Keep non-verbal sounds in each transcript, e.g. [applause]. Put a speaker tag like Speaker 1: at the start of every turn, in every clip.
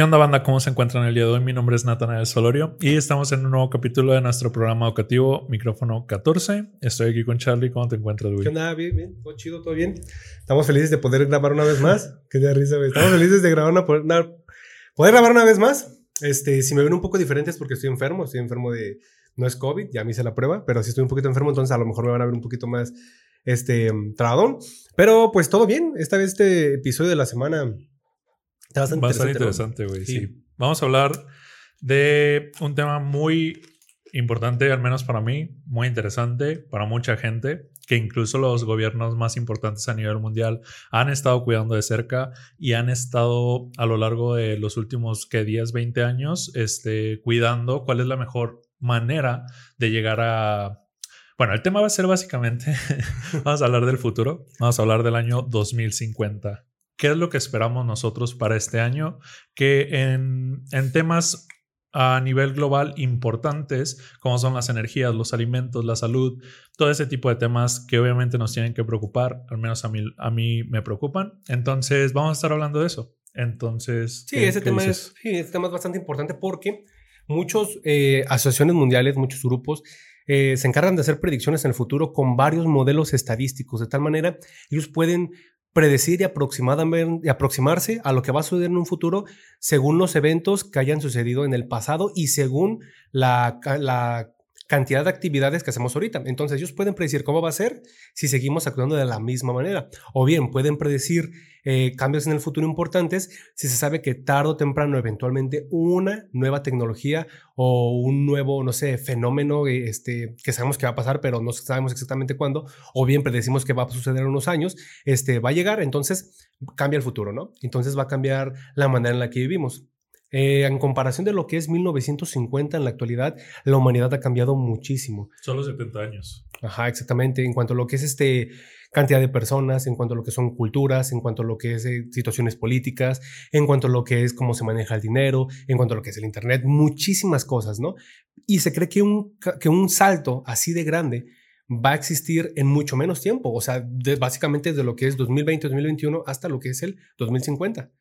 Speaker 1: ¿Qué onda banda? ¿Cómo se encuentran el día de hoy? Mi nombre es Natanael Solorio y estamos en un nuevo capítulo de nuestro programa educativo Micrófono 14. Estoy aquí con Charlie. ¿Cómo te encuentras, güey?
Speaker 2: ¿Qué onda? Bien, bien. Todo chido, todo bien. Estamos felices de poder grabar una vez más. [laughs] Qué de risa, güey. Estamos felices de grabar una, poder grabar una vez más. Este, si me ven un poco diferente es porque estoy enfermo. Estoy enfermo de... No es COVID, ya me hice la prueba, pero si estoy un poquito enfermo, entonces a lo mejor me van a ver un poquito más este, trabadón. Pero pues todo bien. Esta vez este episodio de la semana
Speaker 1: Está bastante, interesante, güey. Sí. Vamos a hablar de un tema muy importante, al menos para mí, muy interesante para mucha gente, que incluso los gobiernos más importantes a nivel mundial han estado cuidando de cerca y han estado a lo largo de los últimos que 10, 20 años este, cuidando cuál es la mejor manera de llegar a... Bueno, el tema va a ser básicamente, [laughs] vamos a hablar del futuro, vamos a hablar del año 2050. ¿Qué es lo que esperamos nosotros para este año? Que en, temas a nivel global importantes, como son las energías, los alimentos, la salud, todo ese tipo de temas que obviamente nos tienen que preocupar, al menos a mí, a mí me preocupan. Entonces, vamos a estar hablando de eso. Entonces,
Speaker 2: sí, ese, tema es, sí ese tema es bastante importante porque muchas eh, asociaciones mundiales, muchos grupos, eh, se encargan de hacer predicciones en el futuro con varios modelos estadísticos. De tal manera, ellos pueden predecir y, aproximadamente, aproximarse a lo que va a suceder en un futuro según los eventos que hayan sucedido en el pasado y según la, la cantidad de actividades que hacemos ahorita. Entonces ellos pueden predecir cómo va a ser si seguimos actuando de la misma manera. O bien pueden predecir eh, cambios en el futuro importantes si se sabe que tarde o temprano eventualmente una nueva tecnología o un nuevo, no sé, fenómeno este, que sabemos que va a pasar, pero no sabemos exactamente cuándo, o bien predecimos que va a suceder en unos años, este, va a llegar, entonces cambia el futuro, ¿no? Entonces va a cambiar la manera en la que vivimos. Eh, en comparación de lo que es 1950 en la actualidad, la humanidad ha cambiado muchísimo.
Speaker 1: Solo 70 años.
Speaker 2: Ajá, exactamente. En cuanto a lo que es este cantidad de personas, en cuanto a lo que son culturas, en cuanto a lo que es eh, situaciones políticas, en cuanto a lo que es cómo se maneja el dinero, en cuanto a lo que es el Internet, muchísimas cosas, ¿no? Y se cree que un, que un salto así de grande va a existir en mucho menos tiempo, o sea, básicamente desde lo que es 2020-2021 hasta lo que es el 2050.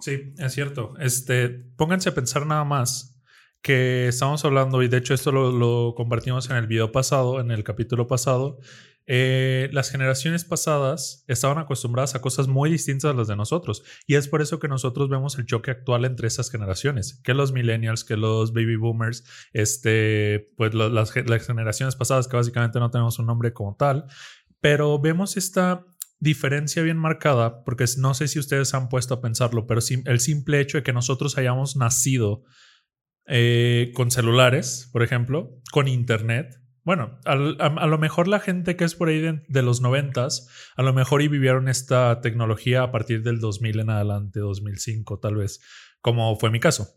Speaker 1: Sí, es cierto. Este, pónganse a pensar nada más que estamos hablando, y de hecho esto lo, compartimos en el video pasado, en el capítulo pasado, eh, las generaciones pasadas estaban acostumbradas a cosas muy distintas a las de nosotros. Y es por eso que nosotros vemos el choque actual entre esas generaciones, que los millennials, que los baby boomers, este, pues las generaciones pasadas, que básicamente no tenemos un nombre como tal, pero vemos esta diferencia bien marcada, porque no sé si ustedes han puesto a pensarlo, pero el simple hecho de que nosotros hayamos nacido eh, con celulares, por ejemplo, con internet. Bueno, a, lo mejor la gente que es por ahí de, los noventas, a lo mejor y vivieron esta tecnología a partir del 2000 en adelante, 2005 tal vez, como fue mi caso.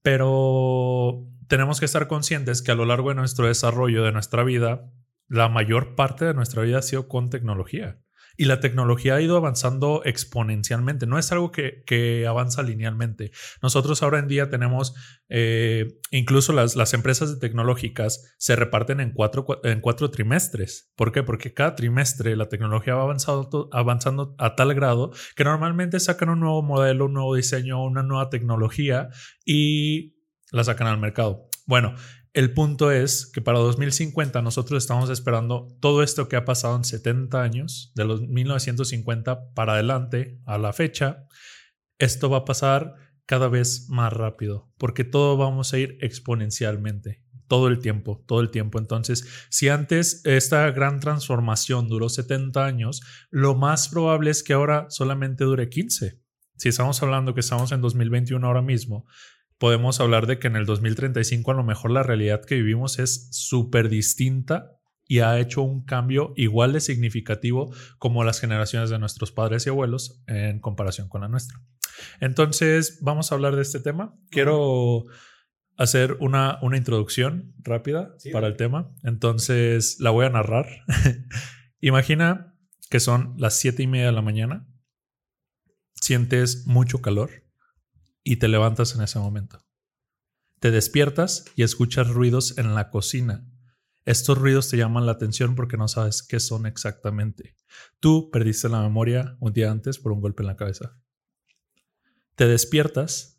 Speaker 1: Pero tenemos que estar conscientes que a lo largo de nuestro desarrollo, de nuestra vida, la mayor parte de nuestra vida ha sido con tecnología. Y la tecnología ha ido avanzando exponencialmente, no es algo que, avanza linealmente. Nosotros ahora en día tenemos, eh, incluso las, las, empresas tecnológicas se reparten en cuatro, en cuatro trimestres. ¿Por qué? Porque cada trimestre la tecnología va avanzando, avanzando a tal grado que normalmente sacan un nuevo modelo, un nuevo diseño, una nueva tecnología y la sacan al mercado. Bueno, el punto es que para 2050 nosotros estamos esperando todo esto que ha pasado en 70 años, de los 1950 para adelante a la fecha. Esto va a pasar cada vez más rápido, porque todo vamos a ir exponencialmente, todo el tiempo, todo el tiempo. Entonces, si antes esta gran transformación duró 70 años, lo más probable es que ahora solamente dure 15. Si estamos hablando que estamos en 2021 ahora mismo, podemos hablar de que en el 2035 a lo mejor la realidad que vivimos es súper distinta y ha hecho un cambio igual de significativo como las generaciones de nuestros padres y abuelos en comparación con la nuestra. Entonces, vamos a hablar de este tema. Quiero hacer una, una introducción rápida para el tema. Entonces, la voy a narrar. [laughs] Imagina que son las siete y media de la mañana. Sientes mucho calor y te levantas en ese momento. Te despiertas y escuchas ruidos en la cocina. Estos ruidos te llaman la atención porque no sabes qué son exactamente. Tú perdiste la memoria un día antes por un golpe en la cabeza. Te despiertas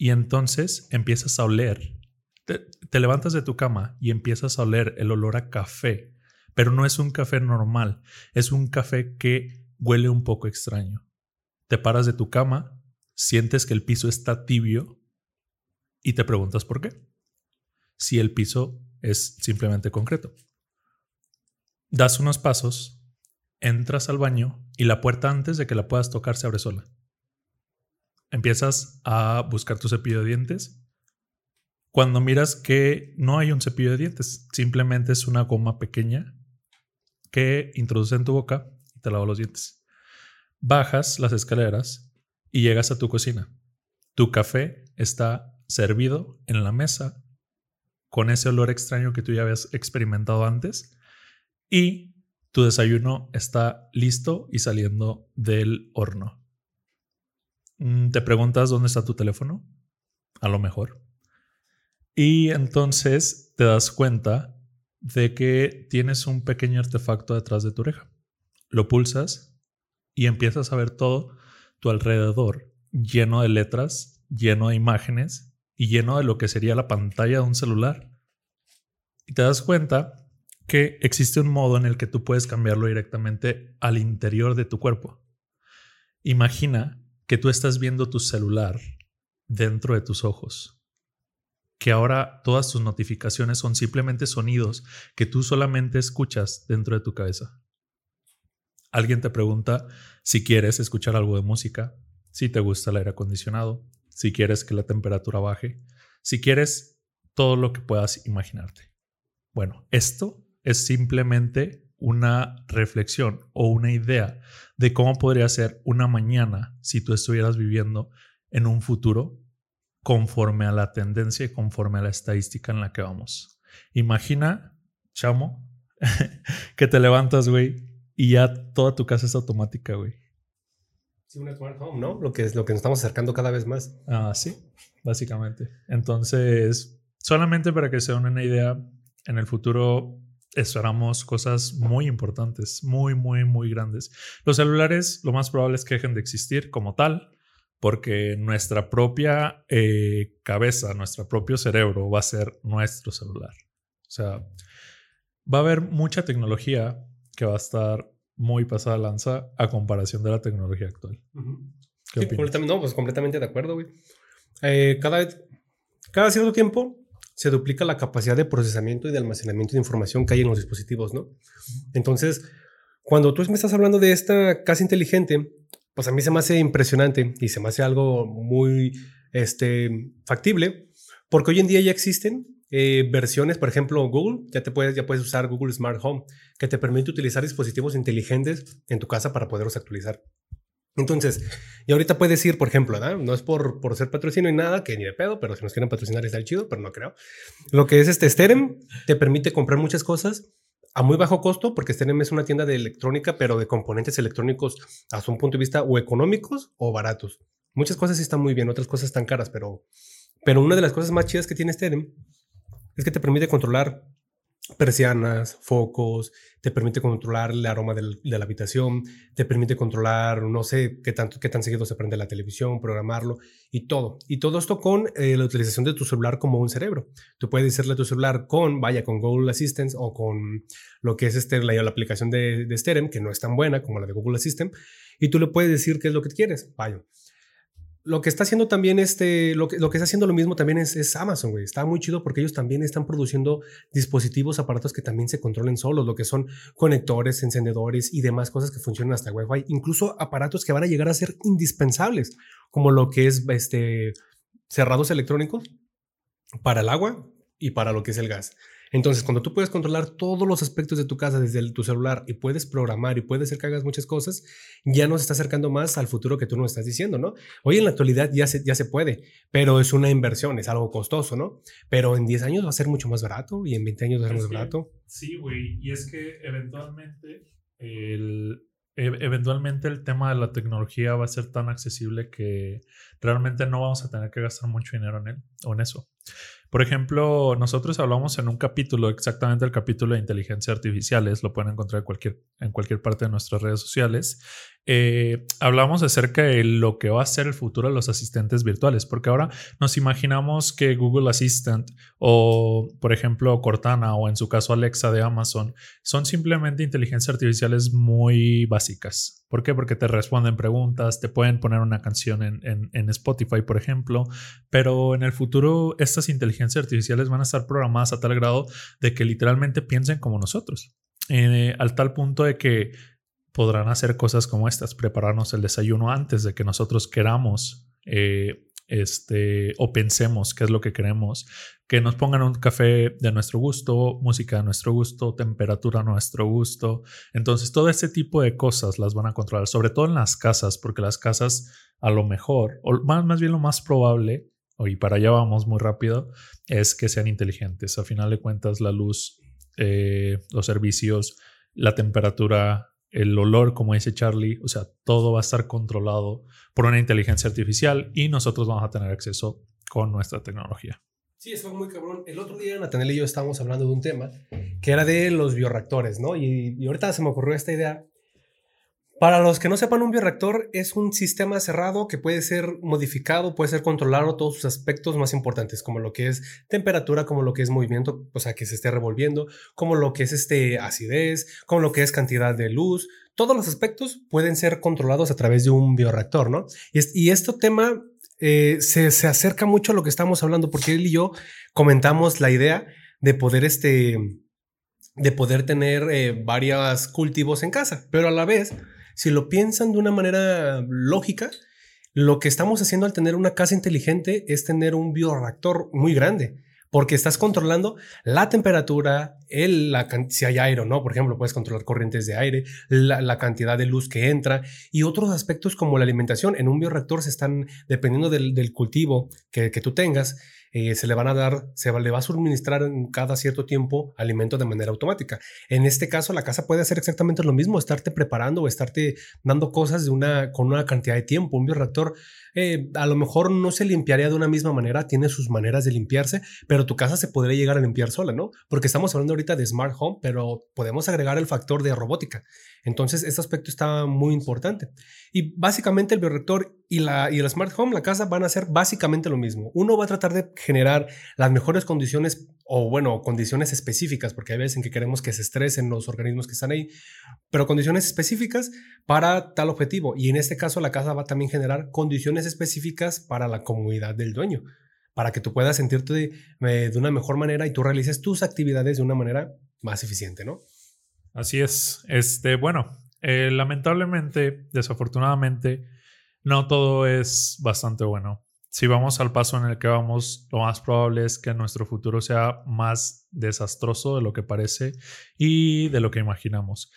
Speaker 1: Y entonces empiezas a oler. Te, levantas de tu cama y empiezas a oler el olor a café, pero no es un café normal, es un café que huele un poco extraño. Te paras de tu cama, sientes que el piso está tibio y te preguntas por qué. Si el piso es simplemente concreto. Das unos pasos, entras al baño y la puerta antes de que la puedas tocar se abre sola empiezas a buscar tu cepillo de dientes. Cuando miras que no hay un cepillo de dientes, simplemente es una goma pequeña que introduce en tu boca y te lava los dientes. Bajas las escaleras y llegas a tu cocina. Tu café está servido en la mesa con ese olor extraño que tú ya habías experimentado antes y tu desayuno está listo y saliendo del horno. Mm, te preguntas dónde está tu teléfono, a lo mejor. Y entonces te das cuenta de que tienes un pequeño artefacto detrás de tu oreja. Lo pulsas y empiezas a ver todo tu alrededor lleno de letras, lleno de imágenes y lleno de lo que sería la pantalla de un celular. Y te das cuenta que existe un modo en el que tú puedes cambiarlo directamente al interior de tu cuerpo. Imagina que tú estás viendo tu celular dentro de tus ojos, que ahora todas tus notificaciones son simplemente sonidos que tú solamente escuchas dentro de tu cabeza. Alguien te pregunta si quieres escuchar algo de música, si te gusta el aire acondicionado, si quieres que la temperatura baje, si quieres todo lo que puedas imaginarte. Bueno, esto es simplemente una reflexión o una idea de cómo podría ser una mañana si tú estuvieras viviendo en un futuro conforme a la tendencia y conforme a la estadística en la que vamos. Imagina, chamo, [laughs] que te levantas, güey, y ya toda tu casa es automática, güey.
Speaker 2: Sí, una smart home, ¿no? Lo que es lo que nos estamos acercando cada vez más.
Speaker 1: Ah, sí, básicamente. Entonces, solamente para que se den una idea, en el futuro esperamos cosas muy importantes, muy, muy, muy grandes. Los celulares lo más probable es que dejen de existir como tal, porque nuestra propia eh, cabeza, nuestro propio cerebro va a ser nuestro celular. O sea, va a haber mucha tecnología que va a estar muy pasada lanza a comparación de la tecnología actual.
Speaker 2: completamente, no, pues completamente de acuerdo, güey. Eh, cada, cada cierto tiempo se duplica la capacidad de procesamiento y de almacenamiento de información que hay en los dispositivos, ¿no? Entonces, cuando tú me estás hablando de esta casa inteligente, pues a mí se me hace impresionante y se me hace algo muy este, factible, porque hoy en día ya existen eh, versiones, por ejemplo, Google, ya te puedes, ya puedes usar Google Smart Home, que te permite utilizar dispositivos inteligentes en tu casa para poderlos actualizar. Entonces, y ahorita puedes ir, por ejemplo, no es por, por ser patrocinio y nada, que ni de pedo, pero si nos quieren patrocinar está chido, pero no creo. Lo que es este Sterem te permite comprar muchas cosas a muy bajo costo, porque Sterem es una tienda de electrónica, pero de componentes electrónicos a un punto de vista o económicos o baratos. Muchas cosas sí están muy bien, otras cosas están caras, pero, pero una de las cosas más chidas que tiene Sterem es que te permite controlar persianas, focos, te permite controlar el aroma de la habitación, te permite controlar, no sé, qué, tanto, qué tan seguido se prende la televisión, programarlo y todo. Y todo esto con eh, la utilización de tu celular como un cerebro. Tú puedes decirle a tu celular con, vaya, con Google Assistant o con lo que es este, la, aplicación de, de Sterem, que no es tan buena como la de Google Assistant, y tú le puedes decir qué es lo que quieres. Vaya, lo que está haciendo también este, lo que, lo que está haciendo lo mismo también es, es Amazon, güey. Está muy chido porque ellos también están produciendo dispositivos, aparatos que también se controlen solos, lo que son conectores, encendedores y demás cosas que funcionan hasta Wi-Fi. Incluso aparatos que van a llegar a ser indispensables, como lo que es este, cerrados electrónicos para el agua y para lo que es el gas. Entonces, cuando tú puedes controlar todos los aspectos de tu casa desde tu celular y puedes programar y puedes hacer que hagas muchas cosas, ya nos está acercando más al futuro que tú nos estás diciendo, ¿no? Hoy en la actualidad ya se, ya se puede, pero es una inversión, es algo costoso, ¿no? Pero en 10 años va a ser mucho más barato y en 20 años va a ser más barato.
Speaker 1: Sí, güey, y es que eventualmente el, e, eventualmente el tema de la tecnología va a ser tan accesible que realmente no vamos a tener que gastar mucho dinero en él o en eso. Por ejemplo, nosotros hablamos en un capítulo, exactamente el capítulo de inteligencia artificiales, lo pueden encontrar en cualquier, en cualquier parte de nuestras redes sociales. Eh, hablamos acerca de lo que va a ser el futuro de los asistentes virtuales, porque ahora nos imaginamos que Google Assistant o, por ejemplo, Cortana o en su caso Alexa de Amazon son simplemente inteligencias artificiales muy básicas. ¿Por qué? Porque te responden preguntas, te pueden poner una canción en, en Spotify, por ejemplo, pero en el futuro estas inteligencias artificiales van a estar programadas a tal grado de que literalmente piensen como nosotros. Eh, al tal punto de que podrán hacer cosas como estas, prepararnos el desayuno antes de que nosotros queramos eh, este, o pensemos qué es lo que queremos, que nos pongan un café de nuestro gusto, música de nuestro gusto, temperatura a nuestro gusto. Entonces, todo este tipo de cosas las van a controlar, sobre todo en las casas, porque las casas a lo mejor, o más, más bien lo más probable, y para allá vamos muy rápido, es que sean inteligentes. A final de cuentas, la luz, eh, los servicios, la temperatura, el olor, como dice Charlie, o sea, todo va a estar controlado por una inteligencia artificial y nosotros vamos a tener acceso con nuestra tecnología.
Speaker 2: Sí, eso es muy cabrón. El otro día Natanel y yo estábamos hablando de un tema que era de los bioreactores, ¿no? Y, y ahorita se me ocurrió esta idea para los que no sepan, un bioreactor es un sistema cerrado que puede ser modificado, puede ser controlado todos sus aspectos más importantes, como lo que es temperatura, como lo que es movimiento, o sea, que se esté revolviendo, como lo que es este acidez, como lo que es cantidad de luz. Todos los aspectos pueden ser controlados a través de un bioreactor, ¿no? Y, este tema eh, se, acerca mucho a lo que estamos hablando, porque él y yo comentamos la idea de poder este de poder tener eh, varios cultivos en casa, pero a la vez si lo piensan de una manera lógica, lo que estamos haciendo al tener una casa inteligente es tener un bioreactor muy grande, porque estás controlando la temperatura, si hay aire o no, por ejemplo, puedes controlar corrientes de aire, la, cantidad de luz que entra y otros aspectos como la alimentación. En un bioreactor se están, dependiendo del, cultivo que tú tengas, eh, se le van a dar, se le va a suministrar en cada cierto tiempo alimento de manera automática. En este caso, la casa puede hacer exactamente lo mismo, estarte preparando o estarte dando cosas de una, con una cantidad de tiempo. Un bioreactor eh, a lo mejor no se limpiaría de una misma manera, tiene sus maneras de limpiarse, pero tu casa se podría llegar a limpiar sola, ¿no? Porque estamos hablando ahorita de smart home, pero podemos agregar el factor de robótica. Entonces, este aspecto está muy importante. Y básicamente el bioreactor y, la, y el smart home, la casa, van a ser básicamente lo mismo. Uno va a tratar de generar las mejores condiciones o, bueno, condiciones específicas, porque hay veces en que queremos que se estresen los organismos que están ahí, pero condiciones específicas para tal objetivo. Y en este caso, la casa va a también generar condiciones específicas para la comunidad del dueño, para que tú puedas sentirte eh, de una mejor manera y tú realices tus actividades de una manera más eficiente, ¿no?
Speaker 1: Así es. Este, bueno, eh, lamentablemente, desafortunadamente, no todo es bastante bueno. Si vamos al paso en el que vamos, lo más probable es que nuestro futuro sea más desastroso de lo que parece y de lo que imaginamos.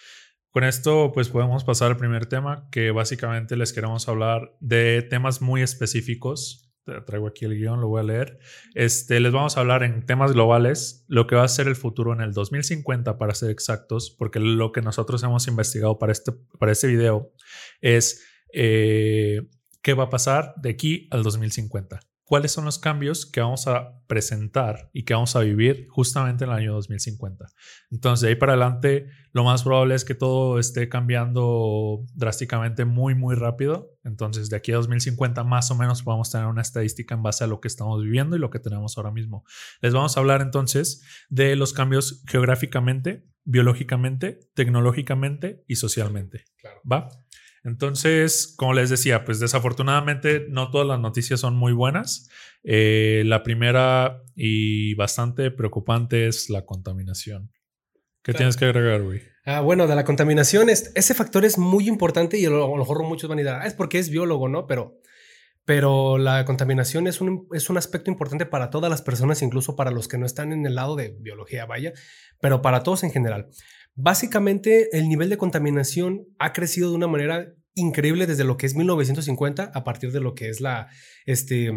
Speaker 1: Con esto, pues podemos pasar al primer tema, que básicamente les queremos hablar de temas muy específicos traigo aquí el guion, lo voy a leer. Este, les vamos a hablar en temas globales, lo que va a ser el futuro en el 2050, para ser exactos, porque lo que nosotros hemos investigado para este, para este video es eh, qué va a pasar de aquí al 2050 cuáles son los cambios que vamos a presentar y que vamos a vivir justamente en el año 2050. Entonces, de ahí para adelante, lo más probable es que todo esté cambiando drásticamente muy, muy rápido. Entonces, de aquí a 2050, más o menos, podemos tener una estadística en base a lo que estamos viviendo y lo que tenemos ahora mismo. Les vamos a hablar entonces de los cambios geográficamente, biológicamente, tecnológicamente y socialmente. ¿Va? Entonces, como les decía, pues desafortunadamente no todas las noticias son muy buenas. Eh, la primera y bastante preocupante es la contaminación. ¿Qué tienes que agregar, güey?
Speaker 2: Ah, bueno, de la contaminación, ese factor es muy importante y a lo mejor muchos van a decir, ah, es porque es biólogo, ¿no? Pero, pero la contaminación es un, es un aspecto importante para todas las personas, incluso para los que no están en el lado de biología, vaya, pero para todos en general. Básicamente, el nivel de contaminación ha crecido de una manera increíble desde lo que es 1950 a partir de lo que es la, este,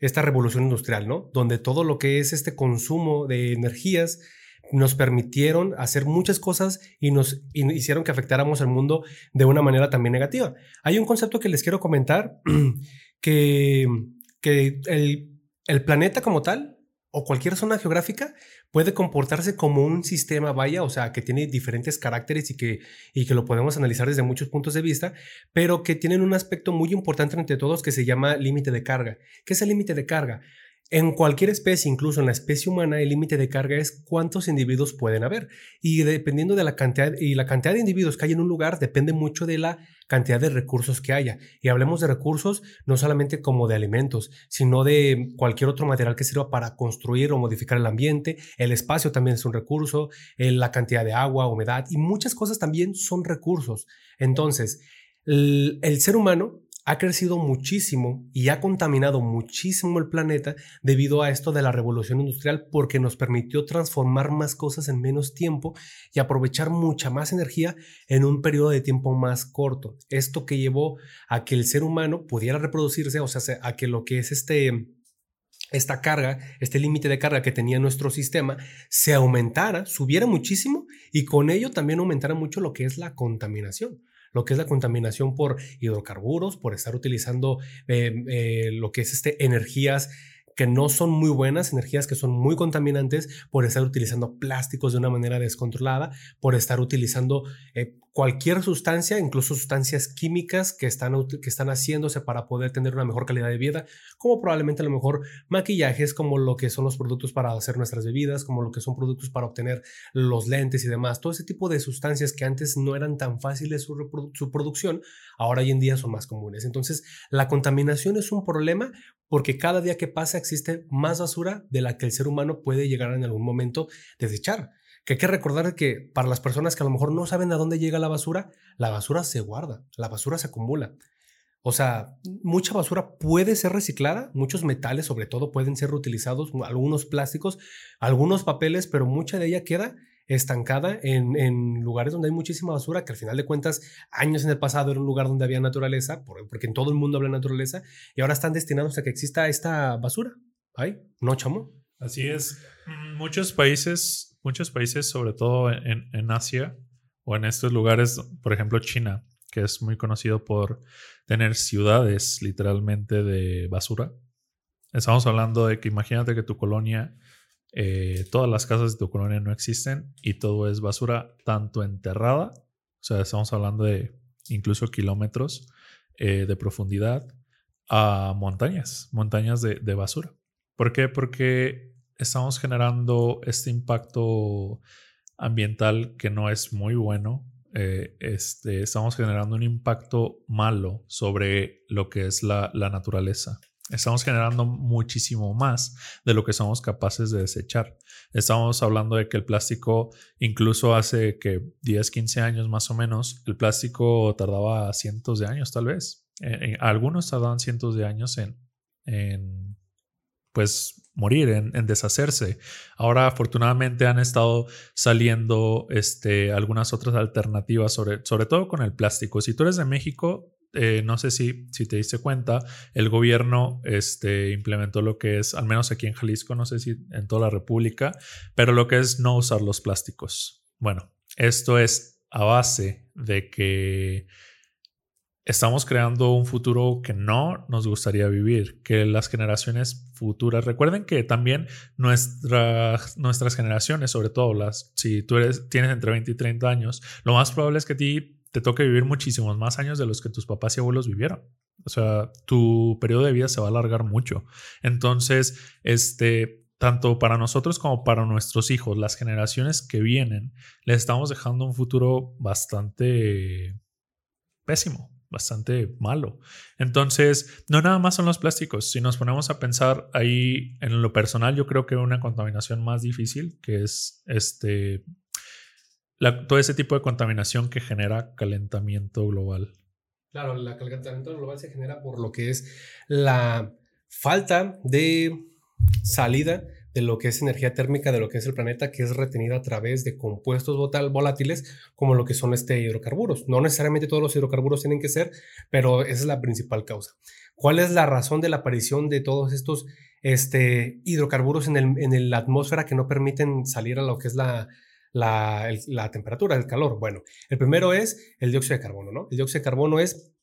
Speaker 2: esta revolución industrial, ¿no? Donde todo lo que es este consumo de energías nos permitieron hacer muchas cosas y nos hicieron que afectáramos al mundo de una manera también negativa. Hay un concepto que les quiero comentar, [clears throat] que, que el, el planeta como tal o cualquier zona geográfica puede comportarse como un sistema, vaya, o sea, que tiene diferentes caracteres y que, y que lo podemos analizar desde muchos puntos de vista, pero que tienen un aspecto muy importante entre todos que se llama límite de carga. ¿Qué es el límite de carga? En cualquier especie, incluso en la especie humana, el límite de carga es cuántos individuos pueden haber. Y dependiendo de la cantidad y la cantidad de individuos que hay en un lugar, depende mucho de la cantidad de recursos que haya. Y hablemos de recursos no solamente como de alimentos, sino de cualquier otro material que sirva para construir o modificar el ambiente. El espacio también es un recurso, la cantidad de agua, humedad y muchas cosas también son recursos. Entonces, el, el ser humano ha crecido muchísimo y ha contaminado muchísimo el planeta debido a esto de la revolución industrial porque nos permitió transformar más cosas en menos tiempo y aprovechar mucha más energía en un periodo de tiempo más corto. Esto que llevó a que el ser humano pudiera reproducirse, o sea, a que lo que es este esta carga, este límite de carga que tenía nuestro sistema, se aumentara, subiera muchísimo y con ello también aumentara mucho lo que es la contaminación lo que es la contaminación por hidrocarburos, por estar utilizando eh, eh, lo que es este, energías que no son muy buenas, energías que son muy contaminantes por estar utilizando plásticos de una manera descontrolada, por estar utilizando eh, cualquier sustancia, incluso sustancias químicas que están, que están haciéndose para poder tener una mejor calidad de vida, como probablemente a lo mejor maquillajes, como lo que son los productos para hacer nuestras bebidas, como lo que son productos para obtener los lentes y demás. Todo ese tipo de sustancias que antes no eran tan fáciles su, su producción, ahora hoy en día son más comunes. Entonces, la contaminación es un problema porque cada día que pasa existe más basura de la que el ser humano puede llegar en algún momento desechar. Que hay que recordar que para las personas que a lo mejor no saben a dónde llega la basura, la basura se guarda, la basura se acumula. O sea, mucha basura puede ser reciclada, muchos metales sobre todo pueden ser reutilizados, algunos plásticos, algunos papeles, pero mucha de ella queda estancada en, lugares donde hay muchísima basura, que al final de cuentas, años en el pasado era un lugar donde había naturaleza, porque en todo el mundo habla naturaleza, y ahora están destinados a que exista esta basura. Ay, no, chamo.
Speaker 1: Así es. Muchos países, muchos países, sobre todo en, Asia o en estos lugares, por ejemplo China, que es muy conocido por tener ciudades literalmente de basura. Estamos hablando de que imagínate que tu colonia eh, todas las casas de tu colonia no existen y todo es basura, tanto enterrada, o sea, estamos hablando de incluso kilómetros eh, de profundidad, a montañas, montañas de, basura. ¿Por qué? Porque estamos generando este impacto ambiental que no es muy bueno. Eh, este, estamos generando un impacto malo sobre lo que es la naturaleza. Estamos generando muchísimo más de lo que somos capaces de desechar. Estamos hablando de que el plástico, incluso hace que 10, 15 años más o menos, el plástico tardaba cientos de años tal vez. Eh, eh, algunos tardaban cientos de años en, en pues morir, en, deshacerse. Ahora afortunadamente han estado saliendo este, algunas otras alternativas, sobre, todo con el plástico. Si tú eres de México, eh, no sé si, si te diste cuenta, el gobierno este, implementó lo que es, al menos aquí en Jalisco, no sé si en toda la República, pero lo que es no usar los plásticos. Bueno, esto es a base de que estamos creando un futuro que no nos gustaría vivir, que las generaciones futuras, recuerden que también nuestras generaciones, sobre todo las, si tú eres, tienes entre 20 y 30 años, lo más probable es que a ti te toca vivir muchísimos más años de los que tus papás y abuelos vivieron. O sea, tu periodo de vida se va a alargar mucho. Entonces, este, tanto para nosotros como para nuestros hijos, las generaciones que vienen, les estamos dejando un futuro bastante pésimo, bastante malo. Entonces, no nada más son los plásticos. Si nos ponemos a pensar ahí en lo personal, yo creo que una contaminación más difícil, que es este todo ese tipo de contaminación que genera calentamiento global.
Speaker 2: Claro, el calentamiento global se genera por lo que es la falta de salida de lo que es energía térmica de lo que es el planeta, que es retenida a través de compuestos volátiles como lo que son este hidrocarburos. No necesariamente todos los hidrocarburos tienen que ser, pero esa es la principal causa. ¿Cuál es la razón de la aparición de todos estos este, hidrocarburos en, el, en la atmósfera que no permiten salir a lo que es la, la, temperatura, el calor. Bueno, el primero es el dióxido de carbono, ¿no? El dióxido de carbono es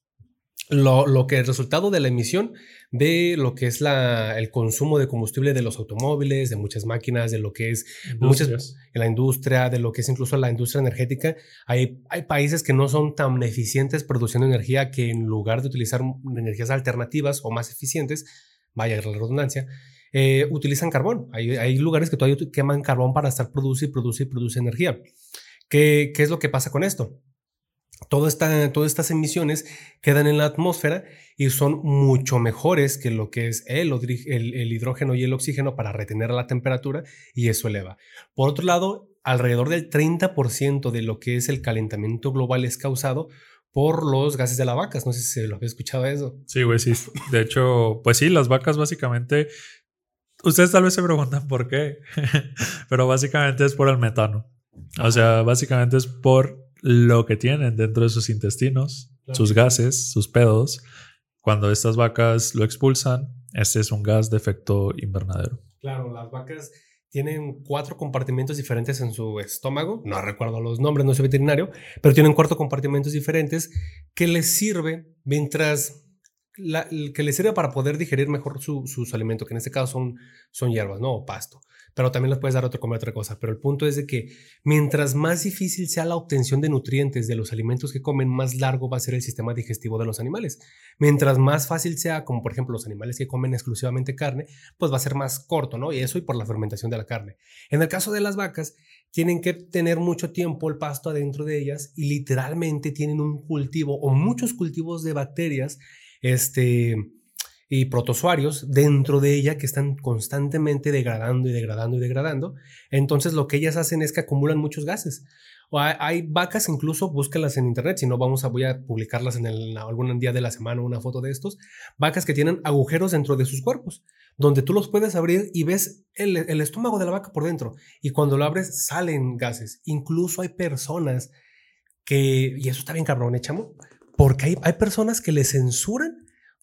Speaker 2: lo, lo, que el resultado de la emisión de lo que es la, el consumo de combustible de los automóviles, de muchas máquinas, de lo que es muchas, en la industria, de lo que es incluso la industria energética. Hay, hay países que no son tan eficientes produciendo energía que en lugar de utilizar energías alternativas o más eficientes, vaya la redundancia, eh, utilizan carbón. Hay, hay, lugares que todavía queman carbón para estar produce y produce y produce energía. ¿Qué, ¿Qué es lo que pasa con esto? Esta, todas estas emisiones quedan en la atmósfera y son mucho mejores que lo que es el, hidrógeno y el oxígeno para retener la temperatura y eso eleva. Por otro lado, alrededor del 30% de lo que es el calentamiento global es causado por los gases de las vacas. No sé si lo había escuchado eso.
Speaker 1: Sí, güey, sí. De hecho, pues sí, las vacas básicamente... Ustedes tal vez se preguntan por qué, [laughs] pero básicamente es por el metano. O sea, básicamente es por lo que tienen dentro de sus intestinos, sus gases, sus pedos. Cuando estas vacas lo expulsan, este es un gas de efecto invernadero.
Speaker 2: Claro, las vacas tienen cuatro compartimentos diferentes en su estómago. No recuerdo los nombres, no soy veterinario, pero tienen cuatro compartimentos diferentes que les sirve mientras que les sirve para poder digerir mejor su, sus alimentos, que en este caso son, son hierbas, ¿no? O pasto pero también les puedes dar otro comer otra cosa. Pero el punto es de que mientras más difícil sea la obtención de nutrientes de los alimentos que comen, más largo va a ser el sistema digestivo de los animales. Mientras más fácil sea, como por ejemplo los animales que comen exclusivamente carne, pues va a ser más corto, ¿no? Y eso y por la fermentación de la carne. En el caso de las vacas, tienen que tener mucho tiempo el pasto adentro de ellas y literalmente tienen un cultivo o muchos cultivos de bacterias, este y protozoarios dentro de ella que están constantemente degradando y degradando y degradando. Entonces lo que ellas hacen es que acumulan muchos gases. O hay, vacas, incluso búscalas en internet, si no vamos a, voy a publicarlas en algún día de la semana una foto de estos, vacas que tienen agujeros dentro de sus cuerpos, donde tú los puedes abrir y ves el, estómago de la vaca por dentro. Y cuando lo abres salen gases. Incluso hay personas que, y eso está bien cabrón, ¿eh, chamo? Porque hay, hay personas que le censuran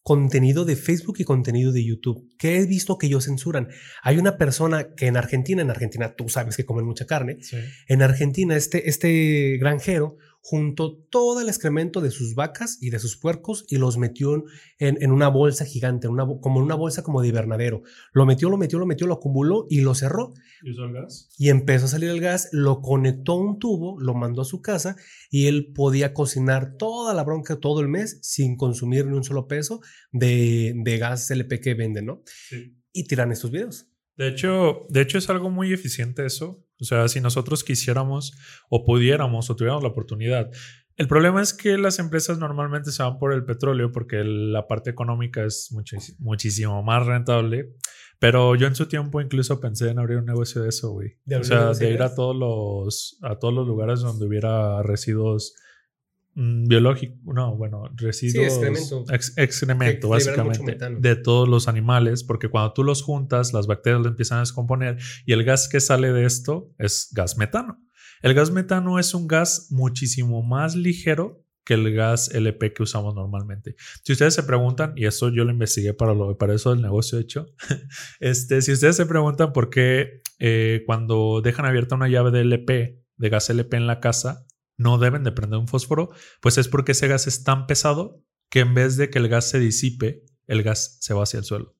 Speaker 2: contenido de Facebook y contenido de YouTube, que he visto que ellos censuran. Hay una persona que en Argentina, en Argentina tú sabes que comen mucha carne, en Argentina este, este granjero juntó todo el excremento de sus vacas y de sus puercos y los metió en, una bolsa gigante, una, como en una bolsa como de invernadero. Lo metió, lo metió, lo metió, lo acumuló y lo cerró.
Speaker 1: ¿Y usó el gas?
Speaker 2: Y empezó a salir el gas, lo conectó a un tubo, lo mandó a su casa y él podía cocinar toda la bronca todo el mes sin consumir ni un solo peso de, de gas LP que venden, ¿no? Sí. Y tiran estos videos.
Speaker 1: De hecho, de hecho es algo muy eficiente eso. O sea, si nosotros quisiéramos o pudiéramos o tuviéramos la oportunidad. El problema es que las empresas normalmente se van por el petróleo porque la parte económica es muchísimo más rentable. Pero yo en su tiempo incluso pensé en abrir un negocio de eso, güey. O sea, de ir a todos los a todos los lugares donde hubiera residuos biológico, no, bueno, residuos, excremento, básicamente, de todos los animales, porque cuando tú los juntas, las bacterias lo empiezan a descomponer y el gas que sale de esto es gas metano. El gas metano es un gas muchísimo más ligero que el gas LP que usamos normalmente. Si ustedes se preguntan, y eso yo lo investigué para, lo, para eso del negocio hecho, [laughs] este, si ustedes se preguntan por qué eh, cuando dejan abierta una llave de LP, de gas LP en la casa, no deben de prender un fósforo, pues es porque ese gas es tan pesado que en vez de que el gas se disipe, el gas se va hacia el suelo.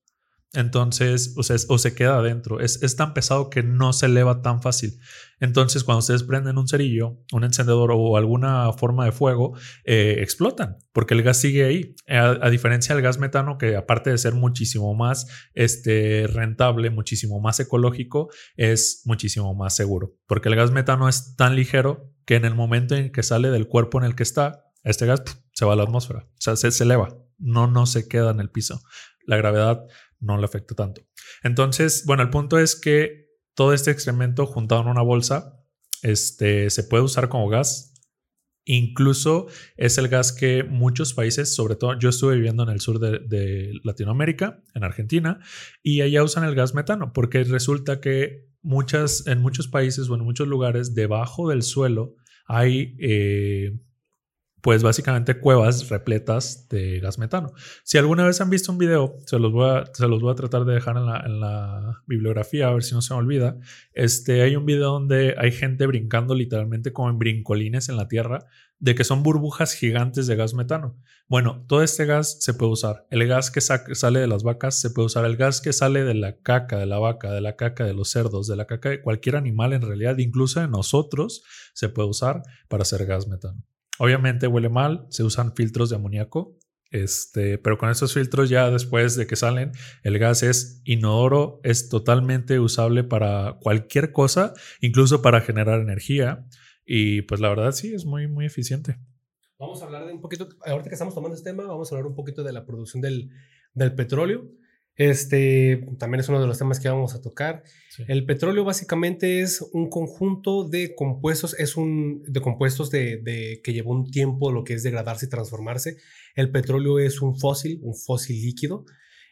Speaker 1: Entonces, o, sea, o se queda adentro. Es, es, tan pesado que no se eleva tan fácil. Entonces, cuando ustedes prenden un cerillo, un encendedor o alguna forma de fuego, eh, explotan porque el gas sigue ahí. A, diferencia del gas metano, que aparte de ser muchísimo más este, rentable, muchísimo más ecológico, es muchísimo más seguro. Porque el gas metano es tan ligero que en el momento en que sale del cuerpo en el que está, este gas se va a la atmósfera. O sea, se, se eleva. No, no se queda en el piso. La gravedad no le afecta tanto. Entonces, bueno, el punto es que todo este excremento juntado en una bolsa este, se puede usar como gas. Incluso es el gas que muchos países, sobre todo yo estuve viviendo en el sur de, Latinoamérica, en Argentina, y allá usan el gas metano, porque resulta que muchas, en muchos países o en muchos lugares debajo del suelo hay eh, pues básicamente cuevas repletas de gas metano. Si alguna vez han visto un video, se los voy a, se los voy a tratar de dejar en la, bibliografía, a ver si no se me olvida. Este, hay un video donde hay gente brincando literalmente como en brincolines en la Tierra, de que son burbujas gigantes de gas metano. Bueno, todo este gas se puede usar. El gas que sale de las vacas se puede usar. El gas que sale de la caca de la vaca, de la caca de los cerdos, de la caca de cualquier animal en realidad, incluso de nosotros, se puede usar para hacer gas metano. Obviamente huele mal, se usan filtros de amoníaco, este, pero con esos filtros ya después de que salen, el gas es inodoro, es totalmente usable para cualquier cosa, incluso para generar energía. Y pues la verdad sí, es muy, muy eficiente.
Speaker 2: Vamos a hablar de un poquito, ahorita que estamos tomando este tema, vamos a hablar un poquito de la producción del, del petróleo. Este también es uno de los temas que vamos a tocar. El petróleo básicamente es un conjunto de compuestos, es un de compuestos de, que lleva un tiempo lo que es degradarse y transformarse. El petróleo es un fósil, un fósil líquido.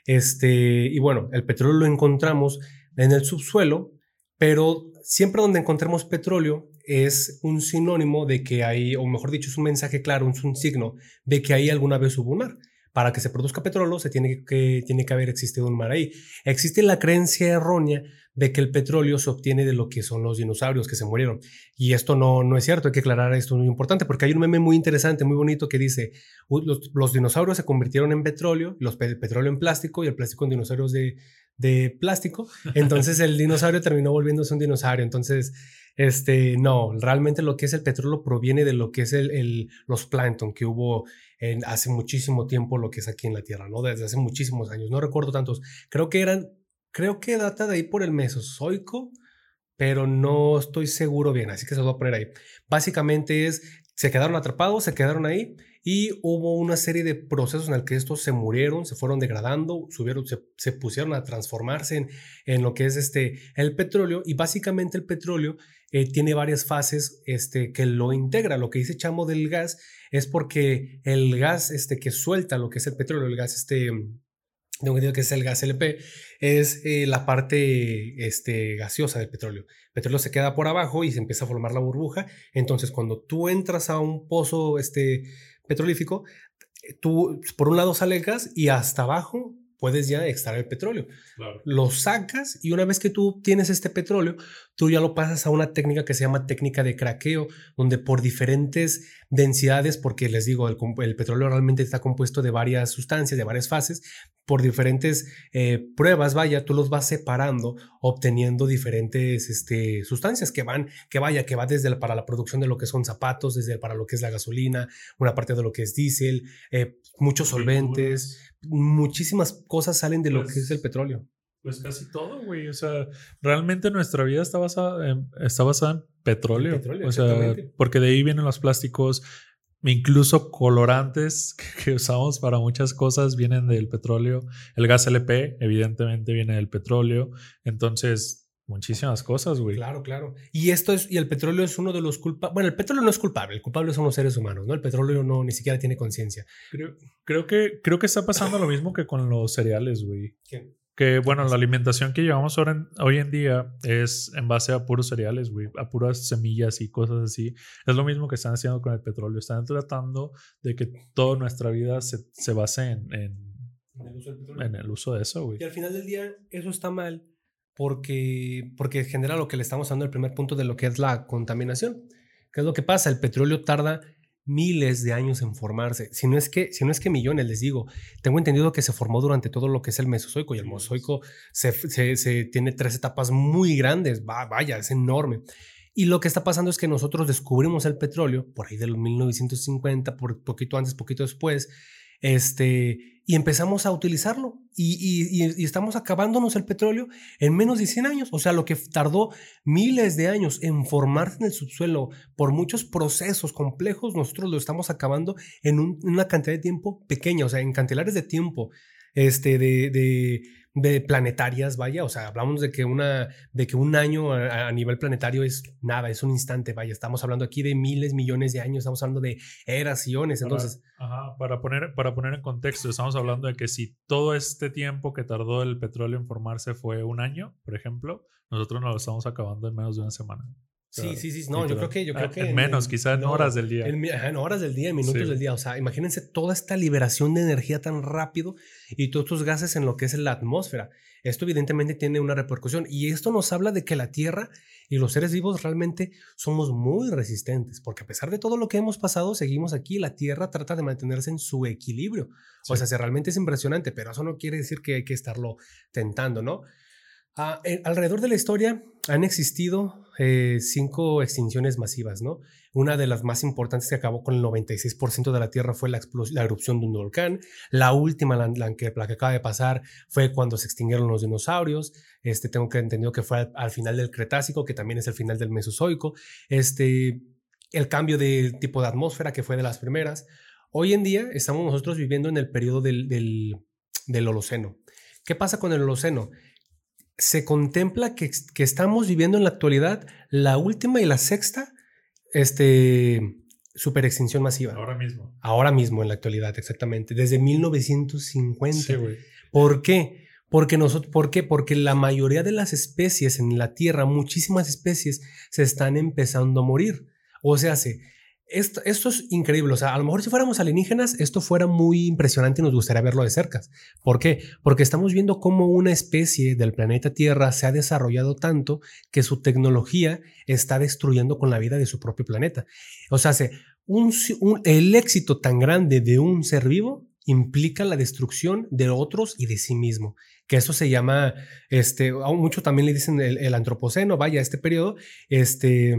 Speaker 2: Este, y bueno, el petróleo lo encontramos en el subsuelo, pero siempre donde encontremos petróleo es un sinónimo de que hay, o mejor dicho, es un mensaje claro, es un signo de que ahí alguna vez hubo un mar para que se produzca petróleo se tiene que, tiene que haber existido un mar ahí. Existe la creencia errónea de que el petróleo se obtiene de lo que son los dinosaurios que se murieron. Y esto no, no es cierto, hay que aclarar esto, es muy importante, porque hay un meme muy interesante, muy bonito que dice, los, dinosaurios se convirtieron en petróleo, los petróleo en plástico y el plástico en dinosaurios de, de plástico. [laughs] Entonces el dinosaurio terminó volviéndose un dinosaurio. Entonces, este, no, realmente lo que es el petróleo proviene de lo que es el, los plancton que hubo en, hace muchísimo tiempo, lo que es aquí en la Tierra, ¿no? Desde hace muchísimos años. No recuerdo tantos. Creo que eran, creo que data de ahí por el Mesozoico, pero no estoy seguro bien, así que se lo voy a poner ahí. Básicamente es, se quedaron atrapados, se quedaron ahí y hubo una serie de procesos en el que estos se murieron, se fueron degradando, subieron, se, pusieron a transformarse en, en, lo que es este, el petróleo y básicamente el petróleo eh, tiene varias fases este, que lo integra. Lo que dice Chamo del gas es porque el gas este, que suelta lo que es el petróleo, el gas este, que que es el gas LP, es eh, la parte este, gaseosa del petróleo. El petróleo se queda por abajo y se empieza a formar la burbuja. Entonces, cuando tú entras a un pozo este, petrolífico, tú por un lado sale el gas y hasta abajo puedes ya extraer el petróleo. Lo sacas y una vez que tú tienes este petróleo, tú ya lo pasas a una técnica que se llama técnica de craqueo, donde por diferentes densidades, porque les digo, el, petróleo realmente está compuesto de varias sustancias, de varias fases, por diferentes eh, pruebas, vaya, tú los vas separando, obteniendo diferentes este, sustancias que van, que vaya, que va desde para la producción de lo que son zapatos, desde para lo que es la gasolina, una parte de lo que es diésel, eh, muchos solventes, muchísimas cosas salen de lo que es el pues, petróleo.
Speaker 1: Pues casi todo, güey. O sea, realmente nuestra vida está basada en, está basada en petróleo. o sea, porque de ahí vienen los plásticos, incluso colorantes [laughs] que usamos para muchas cosas vienen del petróleo. El gas LP, evidentemente, viene del petróleo. Entonces, Muchísimas cosas, güey.
Speaker 2: Claro, claro. Y esto es, y el petróleo es uno de los culpables. Bueno, el petróleo no es culpable, el culpable son los seres humanos, ¿no? El petróleo no ni siquiera tiene conciencia.
Speaker 1: Creo, creo, que, creo que está pasando lo mismo que con los cereales, güey. Que bueno, la alimentación que llevamos ahora en, hoy en día es en base a puros cereales, güey, a puras semillas y cosas así. Es lo mismo que están haciendo con el petróleo. Están tratando de que toda nuestra vida se, se base en, en, en el uso de eso, güey.
Speaker 2: Y al final del día, eso está mal porque, porque genera lo que le estamos dando el primer punto de lo que es la contaminación. ¿Qué es lo que pasa? El petróleo tarda miles de años en formarse, si no es que, si no es que millones, les digo. Tengo entendido que se formó durante todo lo que es el Mesozoico y el Mesozoico se, se, tiene tres etapas muy grandes, vaya, es enorme. Y lo que está pasando es que nosotros descubrimos el petróleo por ahí del 1950, por poquito antes, poquito después, este, y empezamos a utilizarlo y, estamos acabándonos el petróleo en menos de 100 años, o sea, lo que tardó miles de años en formarse en el subsuelo por muchos procesos complejos, nosotros lo estamos acabando en una cantidad de tiempo pequeña, o sea, en cantidades de tiempo este, de, de planetarias, vaya, o sea, hablamos de que, una, de que un año a, nivel planetario es nada, es un instante, vaya, estamos hablando aquí de miles, millones de años, estamos hablando de eras, iones, entonces...
Speaker 1: Para, para, poner, para poner en contexto, estamos hablando de que si todo este tiempo que tardó el petróleo en formarse fue un año, por ejemplo, nosotros nos lo estamos acabando en menos de una semana.
Speaker 2: Sí, sí, sí. No, yo creo que. Yo creo
Speaker 1: Ah,
Speaker 2: que
Speaker 1: en menos, quizá en horas del día.
Speaker 2: En, horas del día, en minutos
Speaker 1: Sí.
Speaker 2: del día. O sea, imagínense toda esta liberación de energía tan rápido y todos estos gases en lo que es la atmósfera. Esto, evidentemente, tiene una repercusión. Y esto nos habla de que la Tierra y los seres vivos realmente somos muy resistentes. Porque a pesar de todo lo que hemos pasado, seguimos aquí. La Tierra trata de mantenerse en su equilibrio. O sea, se- realmente es impresionante, pero eso no quiere decir que hay que estarlo tentando, ¿no? Ah, en- alrededor de la historia han existido eh, cinco extinciones masivas, ¿no? Una de las más importantes que acabó con el 96% de la Tierra fue la, la erupción de un volcán. La última, la, la que, acaba de pasar, fue cuando se extinguieron los dinosaurios. Este, tengo que entendido que fue al, al final del Cretácico, que también es el final del Mesozoico. Este, el cambio de tipo de atmósfera, que fue de las primeras. Hoy en día estamos nosotros viviendo en el periodo del, del Holoceno. ¿Qué pasa con el Holoceno? Se contempla que, que estamos viviendo en la actualidad la última y la sexta este, super extinción masiva.
Speaker 1: Ahora mismo.
Speaker 2: Ahora mismo, en la actualidad, exactamente. Desde 1950.
Speaker 1: Sí, güey.
Speaker 2: ¿Por qué? Porque nosotros, ¿Por qué? Porque la mayoría de las especies en la Tierra, muchísimas especies, se están empezando a morir. O sea, se, esto, esto es increíble. O sea, a lo mejor si fuéramos alienígenas, esto fuera muy impresionante y nos gustaría verlo de cerca. ¿Por qué? Porque estamos viendo cómo una especie del planeta Tierra se ha desarrollado tanto que su tecnología está destruyendo con la vida de su propio planeta. O sea, se, un, un, el éxito tan grande de un ser vivo implica la destrucción de otros y de sí mismo. Que eso se llama, este, mucho también le dicen el, el antropoceno, vaya, este periodo, este,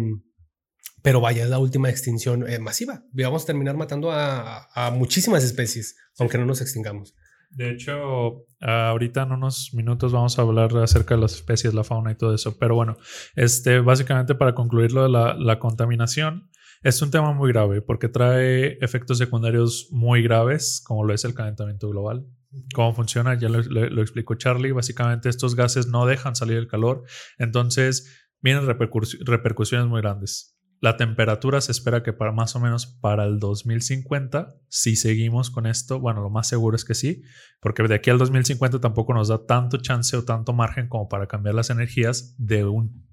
Speaker 2: pero vaya, es la última extinción eh, masiva. Vamos a terminar matando a, a muchísimas especies, aunque no nos extingamos.
Speaker 1: De hecho, ahorita en unos minutos vamos a hablar acerca de las especies, la fauna y todo eso. Pero bueno, este, básicamente para concluir lo de la, la contaminación, es un tema muy grave porque trae efectos secundarios muy graves, como lo es el calentamiento global. ¿Cómo funciona? Ya lo, lo, lo explicó Charlie. Básicamente estos gases no dejan salir el calor, entonces vienen repercus repercusiones muy grandes. La temperatura se espera que para más o menos para el 2050, si seguimos con esto, bueno, lo más seguro es que sí, porque de aquí al 2050 tampoco nos da tanto chance o tanto margen como para cambiar las energías de un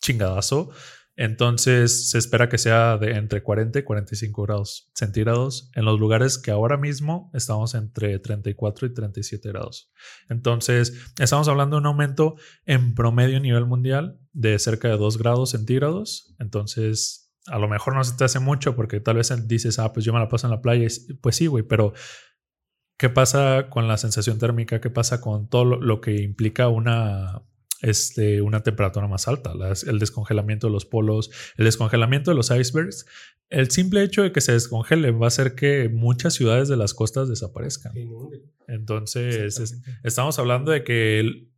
Speaker 1: chingadazo. Entonces se espera que sea de entre 40 y 45 grados centígrados en los lugares que ahora mismo estamos entre 34 y 37 grados. Entonces estamos hablando de un aumento en promedio a nivel mundial de cerca de 2 grados centígrados. Entonces a lo mejor no se te hace mucho porque tal vez dices, ah, pues yo me la paso en la playa. Pues sí, güey, pero ¿qué pasa con la sensación térmica? ¿Qué pasa con todo lo, que implica una este, una temperatura más alta, las, el descongelamiento de los polos, el descongelamiento de los icebergs. El simple hecho de que se descongelen va a hacer que muchas ciudades de las costas desaparezcan. Entonces, es, estamos hablando de que el,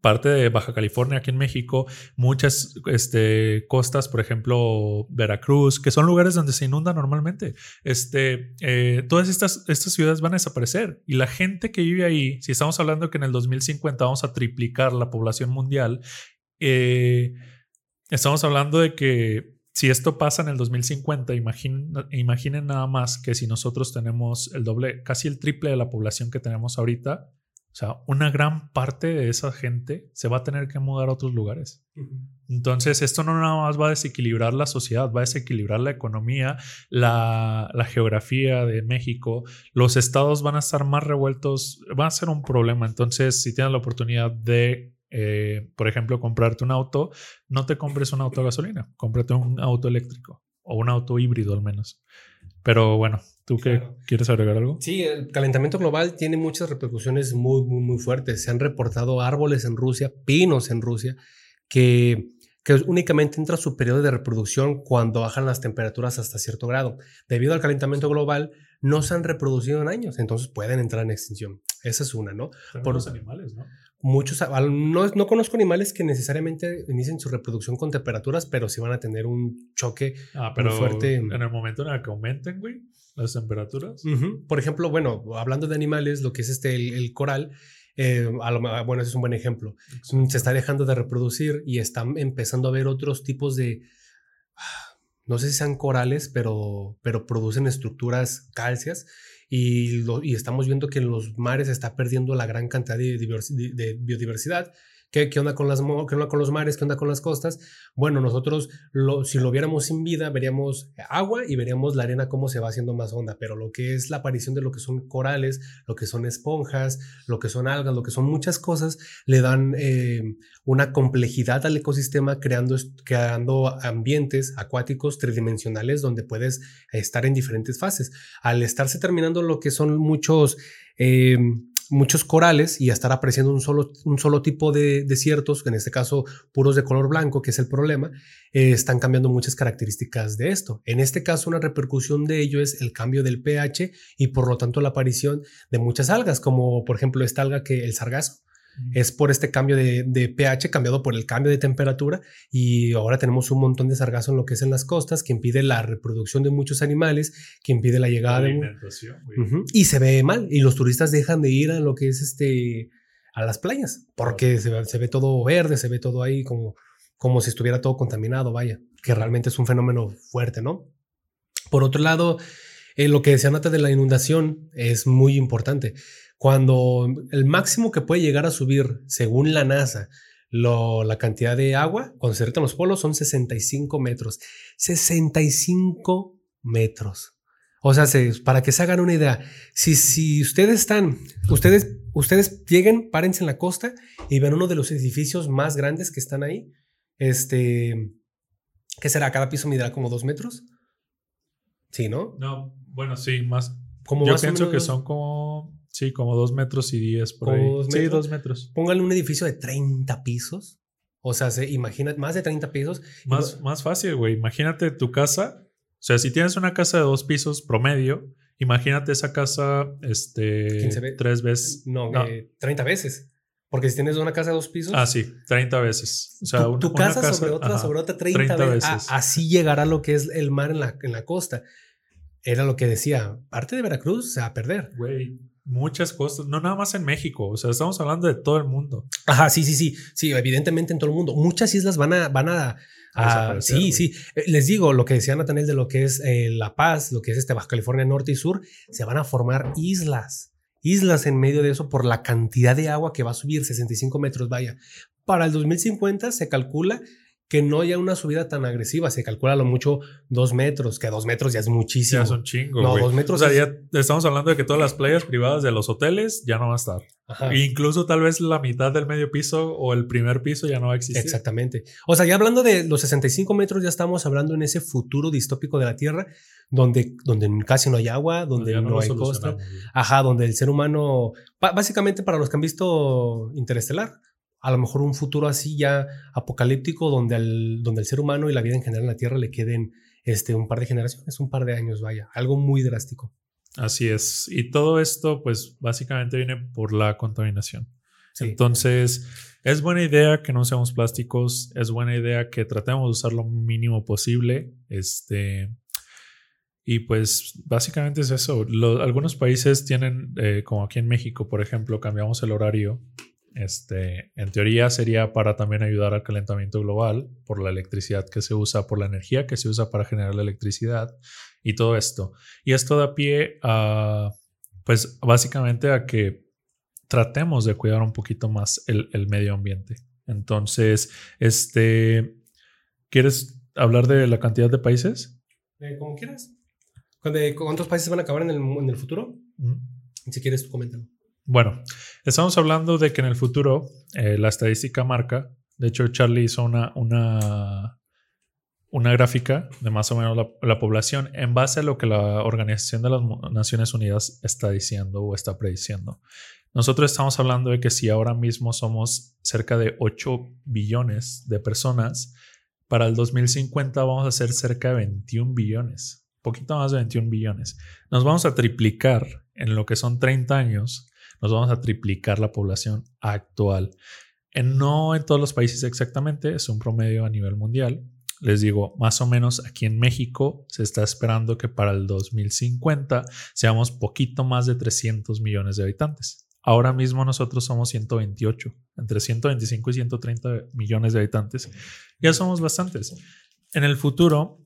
Speaker 1: parte de Baja California, aquí en México, muchas este, costas, por ejemplo, Veracruz, que son lugares donde se inunda normalmente. Este, eh, todas estas, estas ciudades van a desaparecer y la gente que vive ahí, si estamos hablando que en el 2050 vamos a triplicar la población mundial, eh, estamos hablando de que si esto pasa en el 2050, imaginen, imaginen nada más que si nosotros tenemos el doble, casi el triple de la población que tenemos ahorita, o sea, una gran parte de esa gente se va a tener que mudar a otros lugares. Entonces, esto no nada más va a desequilibrar la sociedad, va a desequilibrar la economía, la, la, geografía de México. Los estados van a estar más revueltos, va a ser un problema. Entonces, si tienes la oportunidad de, eh, por ejemplo, comprarte un auto, no te compres un auto a gasolina, cómprate un auto eléctrico o un auto híbrido al menos. Pero bueno, ¿tú qué quieres agregar algo?
Speaker 2: Sí, el calentamiento global tiene muchas repercusiones muy, muy, muy fuertes. Se han reportado árboles en Rusia, pinos en Rusia, que, que únicamente entra su periodo de reproducción cuando bajan las temperaturas hasta cierto grado. Debido al calentamiento global, no se han reproducido en años, entonces pueden entrar en extinción. Esa es una, ¿no?
Speaker 1: Por los animales, ¿no?
Speaker 2: Muchos, no, no conozco animales que necesariamente inicien su reproducción con temperaturas, pero sí van a tener un choque
Speaker 1: ah, pero
Speaker 2: muy fuerte.
Speaker 1: En el momento en el que aumenten, güey, las temperaturas.
Speaker 2: Uh -huh. Por ejemplo, bueno, hablando de animales, lo que es este, el, el coral, eh, a lo, bueno, ese es un buen ejemplo. Exacto. Se está dejando de reproducir y están empezando a ver otros tipos de, no sé si sean corales, pero, pero producen estructuras calcias y, lo, estamos viendo que en los mares está perdiendo la gran cantidad de, de, biodiversidad ¿Qué, onda con las qué onda con los mares? ¿Qué onda con las costas? Bueno, nosotros si lo viéramos sin vida, veríamos agua y veríamos la arena cómo se va haciendo más honda, pero lo que es la aparición de lo que son corales, lo que son esponjas, lo que son algas, lo que son muchas cosas, le dan eh, una complejidad al ecosistema creando, creando ambientes acuáticos tridimensionales donde puedes estar en diferentes fases. Al estarse terminando lo que son muchos... eh, muchos corales y a estar apareciendo un solo, un solo tipo de desiertos, en este caso puros de color blanco, que es el problema, eh, están cambiando muchas características de esto. En este caso, una repercusión de ello es el cambio del pH y por lo tanto la aparición de muchas algas, como por ejemplo esta alga que el sargazo. Es por este cambio de, de pH cambiado por el cambio de temperatura y ahora tenemos un montón de sargazo en lo que es en las costas que impide la reproducción de muchos animales, que impide la llegada de... Ujú. Y se ve mal. Y los turistas dejan de ir a lo que es este a las playas. Porque se, ve- se ve todo verde, se ve todo ahí como, como si estuviera todo contaminado, vaya. Que realmente es un fenómeno fuerte, ¿no? Por otro lado, eh, lo que decía Nata de la inundación es muy importante. Cuando el máximo que puede llegar a subir, según la NASA, lo- la cantidad de agua, cuando se derriten los polos, son 65 metros. 65 metros. O sea, se- para que se hagan una idea, si, si ustedes están, ustedes, ustedes lleguen, párense en la costa y ven uno de los edificios más grandes que están ahí. Este, ¿qué será? Cada piso medirá como dos metros. Sí, ¿no?
Speaker 1: No, bueno, sí, más.
Speaker 2: Como
Speaker 1: Yo
Speaker 2: más
Speaker 1: pienso que son como, sí, como dos metros y diez por
Speaker 2: ¿Como
Speaker 1: ahí.
Speaker 2: dos
Speaker 1: Sí,
Speaker 2: metros?
Speaker 1: dos metros.
Speaker 2: Pónganle un edificio de 30 pisos. O sea, se imagina más de 30 pisos.
Speaker 1: Más, más fácil, güey. Imagínate tu casa. O sea, si tienes una casa de dos pisos promedio, imagínate esa casa, este,
Speaker 2: 15 ve-
Speaker 1: tres veces.
Speaker 2: no,
Speaker 1: no.
Speaker 2: eh, 30 veces. Porque si tienes una casa de dos pisos,
Speaker 1: Ah, sí, 30 veces. O sea,
Speaker 2: tu,
Speaker 1: un-
Speaker 2: tu
Speaker 1: una
Speaker 2: casa, sobre otra,
Speaker 1: ajá.
Speaker 2: sobre otra 30,
Speaker 1: 30
Speaker 2: veces. A-
Speaker 1: veces.
Speaker 2: así llegará lo que es el mar en la, en la costa. Era lo que decía, parte de Veracruz se va a perder.
Speaker 1: Güey, muchas cosas. No nada más en México. O sea, estamos hablando de todo el mundo.
Speaker 2: Ajá, sí, sí, sí. Sí, evidentemente en todo el mundo. Muchas islas van a, van a, sí, sí. Eh, Les digo lo que decía Natanel de lo que es eh, La Paz, lo que es este Baja California Norte y Sur, se van a formar islas. Islas en medio de eso por la cantidad de agua que va a subir, 65 metros, vaya. Para el 2050 se calcula que no haya una subida tan agresiva, se calcula a lo mucho dos metros, que dos metros ya es muchísimo.
Speaker 1: Ya son chingos.
Speaker 2: No, dos metros
Speaker 1: O sea,
Speaker 2: es-
Speaker 1: ya estamos hablando de que todas las playas privadas de los hoteles ya no va a estar.
Speaker 2: Ajá.
Speaker 1: Incluso tal vez la mitad del medio piso o el primer piso ya no va a existir.
Speaker 2: Exactamente. O sea, ya hablando de los 65 metros, ya estamos hablando en ese futuro distópico de la Tierra, donde, donde casi no hay agua, donde no, hay costa. Ajá, donde el ser humano, básicamente para los que han visto Interestelar, a lo mejor un futuro así ya apocalíptico, donde el, donde el ser humano y la vida en general en la Tierra le queden este, un par de generaciones, un par de años, vaya, algo muy drástico.
Speaker 1: Así es. Y todo esto, pues básicamente viene por la contaminación.
Speaker 2: Sí.
Speaker 1: Entonces, es buena idea que no usemos plásticos, es buena idea que tratemos de usar lo mínimo posible. Este, y pues básicamente es eso. Lo- algunos países tienen, eh, como aquí en México, por ejemplo, cambiamos el horario. Este, en teoría sería para también ayudar al calentamiento global por la electricidad que se usa, por la energía que se usa para generar la electricidad y todo esto. Y esto da pie a, pues básicamente a que tratemos de cuidar un poquito más el, el medio ambiente. Entonces, este, ¿quieres hablar de la cantidad de países?
Speaker 2: Eh, como quieras. ¿Cuándo- ¿Cuántos países van a acabar en el, en el futuro?
Speaker 1: Mm.
Speaker 2: Si quieres, tú coméntalo.
Speaker 1: Bueno, estamos hablando de que en el futuro eh, la estadística marca, de hecho Charlie hizo una, una, una gráfica de más o menos la, la población en base a lo que la Organización de las Naciones Unidas está diciendo o está prediciendo. Nosotros estamos hablando de que si ahora mismo somos cerca de 8 billones de personas, para el 2050 vamos a ser cerca de 21 billones, poquito más de 21 billones. Nos vamos a triplicar en lo que son 30 años nos vamos a triplicar la población actual. En, no en todos los países exactamente, es un promedio a nivel mundial. Les digo, más o menos aquí en México se está esperando que para el 2050 seamos poquito más de 300 millones de habitantes. Ahora mismo nosotros somos 128, entre 125 y 130 millones de habitantes. Ya somos bastantes. En el futuro,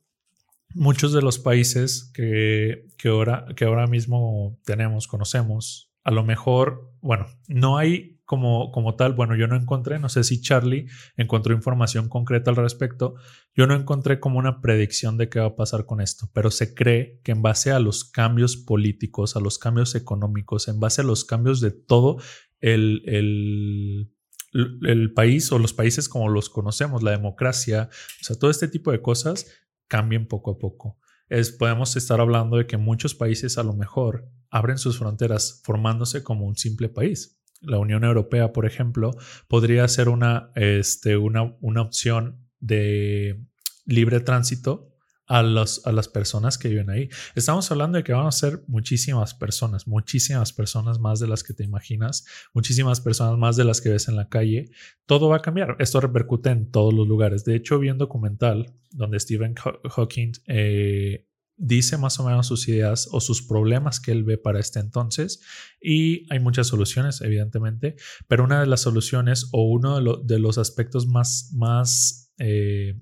Speaker 1: muchos de los países que, que, ahora, que ahora mismo tenemos, conocemos, a lo mejor, bueno, no hay como, como tal, bueno, yo no encontré, no sé si Charlie encontró información concreta al respecto, yo no encontré como una predicción de qué va a pasar con esto, pero se cree que en base a los cambios políticos, a los cambios económicos, en base a los cambios de todo el, el el país o los países como los conocemos, la democracia, o sea, todo este tipo de cosas cambien poco a poco. Es, podemos estar hablando de que muchos países a lo mejor abren sus fronteras formándose como un simple país. La Unión Europea, por ejemplo, podría ser una, este, una, una opción de libre tránsito a, a las personas que viven ahí. Estamos hablando de que van a ser muchísimas personas, muchísimas personas más de las que te imaginas, muchísimas personas más de las que ves en la calle. Todo va a cambiar. Esto repercute en todos los lugares. De hecho, vi un documental donde Stephen Hawking eh, dice más o menos sus ideas o sus problemas que él ve para este entonces y hay muchas soluciones evidentemente pero una de las soluciones o uno de, los aspectos más más eh,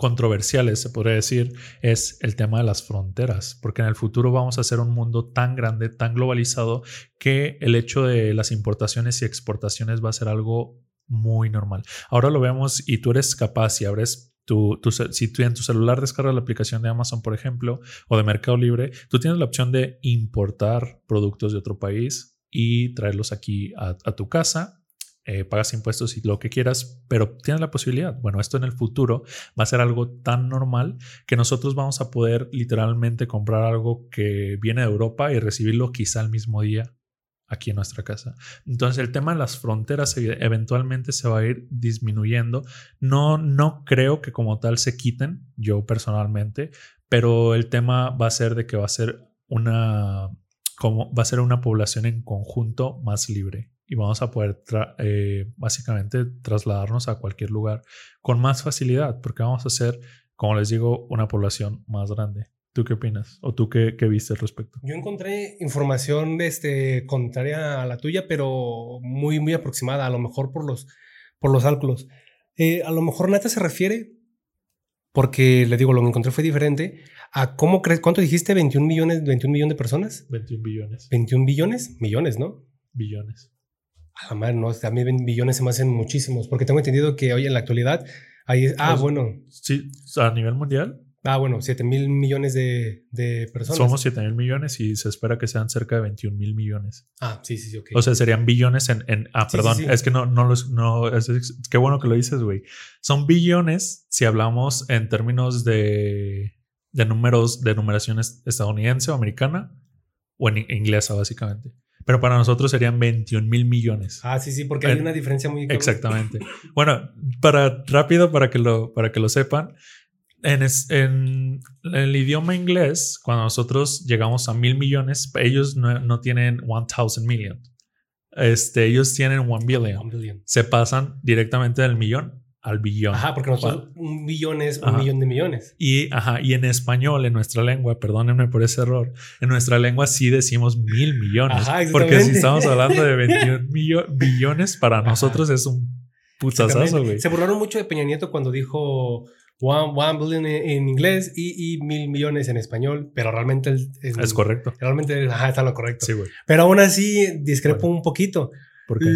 Speaker 1: controversiales, se podría decir, es el tema de las fronteras, porque en el futuro vamos a ser un mundo tan grande, tan globalizado, que el hecho de las importaciones y exportaciones va a ser algo muy normal. Ahora lo vemos y tú eres capaz y abres tu, si tú en tu celular descargas la aplicación de Amazon, por ejemplo, o de Mercado Libre, tú tienes la opción de importar productos de otro país y traerlos aquí a tu casa eh, pagas impuestos y lo que quieras, pero tienes la posibilidad. Bueno, esto en el futuro va a ser algo tan normal que nosotros vamos a poder literalmente comprar algo que viene de Europa y recibirlo quizá el mismo día aquí en nuestra casa. Entonces el tema de las fronteras eventualmente se va a ir disminuyendo. No, no creo que como tal se quiten, yo personalmente, pero el tema va a ser de que va a ser una, va a ser una población en conjunto más libre y vamos a poder eh, básicamente trasladarnos a cualquier lugar con más facilidad, porque vamos a ser, como les digo, una población más grande. ¿Tú qué opinas? ¿O tú qué, qué viste al respecto?
Speaker 2: Yo encontré información este, contraria a la tuya, pero muy, muy aproximada, a lo mejor por los, por los cálculos. Eh, a lo mejor Nata se refiere, porque le digo, lo que encontré fue diferente, a cómo crees, ¿cuánto dijiste? ¿21 millones, 21 millones de personas?
Speaker 1: 21 billones.
Speaker 2: 21 billones, millones, ¿no?
Speaker 1: Billones.
Speaker 2: A la no, a mí billones se me hacen muchísimos, porque tengo entendido que hoy en la actualidad hay, ah, pues, bueno.
Speaker 1: Sí, a nivel mundial.
Speaker 2: Ah, bueno, 7 mil millones de, de, personas.
Speaker 1: Somos 7 mil millones y se espera que sean cerca de 21 mil millones.
Speaker 2: Ah, sí, sí, ok.
Speaker 1: O sea, serían billones en. en ah, perdón, es que no, no los. No, es, qué bueno que lo dices, güey. Son billones si hablamos en términos de, de números, de numeración estadounidense o americana o en inglesa, básicamente. Pero para nosotros serían 21 mil millones.
Speaker 2: Ah, sí, sí, porque hay una diferencia muy...
Speaker 1: Exactamente. bueno, para rápido, para que lo, para que lo sepan, en, en, el idioma inglés, cuando nosotros llegamos a mil millones, ellos no, no tienen 1000 million. Este, ellos tienen 1 billion. billion. Se pasan directamente del millón al billón.
Speaker 2: Ajá, porque nosotros un billón es un millón de millones.
Speaker 1: Y, ajá, y en español, en nuestra lengua, perdónenme por ese error, en nuestra lengua sí decimos mil millones. Ajá, porque si estamos hablando de [laughs] 21 billones, para nosotros es un putazazo, güey.
Speaker 2: Se burlaron mucho de Peña Nieto cuando dijo one, one billion en, inglés y, y, mil millones en español, pero realmente
Speaker 1: es, correcto.
Speaker 2: Realmente ajá, está lo correcto.
Speaker 1: Sí, güey.
Speaker 2: Pero aún así discrepo un poquito. ¿Por qué?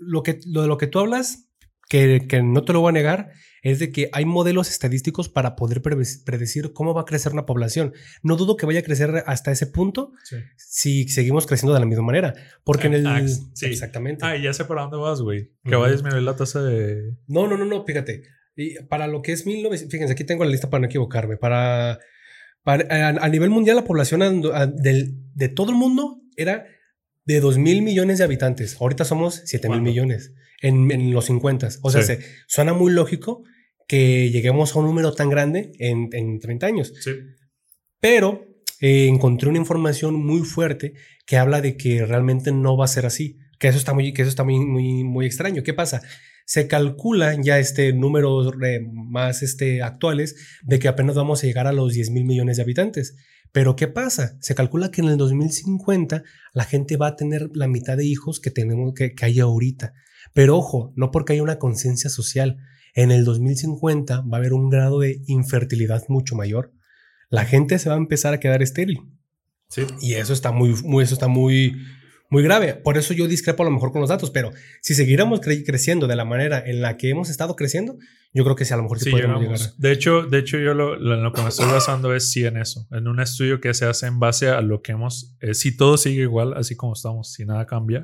Speaker 2: Lo, que, lo de lo que tú hablas que, no te lo voy a negar, es de que hay modelos estadísticos para poder predecir cómo va a crecer una población. No dudo que vaya a crecer hasta ese punto si seguimos creciendo de la misma manera. Porque en el... Ah,
Speaker 1: exactamente. Ah, ya sé para dónde vas, güey. Que va a disminuir la tasa de...
Speaker 2: No, no, no, no, fíjate. Y para lo que es 1900, fíjense, aquí tengo la lista para no equivocarme. Para, a, nivel mundial, la población de todo el mundo era de 2 mil millones de habitantes. Ahorita somos 7 mil millones en, los 50. O sea, se, suena muy lógico que lleguemos a un número tan grande en, en 30 años.
Speaker 1: Sí.
Speaker 2: Pero eh, encontré una información muy fuerte que habla de que realmente no va a ser así. Que eso está muy, que eso está muy, muy, muy extraño. ¿Qué pasa? Se calculan ya este números eh, más este, actuales de que apenas vamos a llegar a los 10 mil millones de habitantes. Pero ¿qué pasa? Se calcula que en el 2050 la gente va a tener la mitad de hijos que tenemos que, que hay ahorita. Pero ojo, no porque haya una conciencia social. En el 2050 va a haber un grado de infertilidad mucho mayor. La gente se va a empezar a quedar estéril.
Speaker 1: Sí.
Speaker 2: Y eso está muy, muy eso está muy, muy grave. Por eso yo discrepo a lo mejor con los datos, pero si seguiremos creciendo de la manera en la que hemos estado creciendo, yo creo que sí, a lo mejor sí, podemos llegar.
Speaker 1: De hecho, de hecho yo lo, lo, que me estoy basando es sí en eso, en un estudio que se hace en base a lo que hemos, eh, si todo sigue igual, así como estamos, si nada cambia,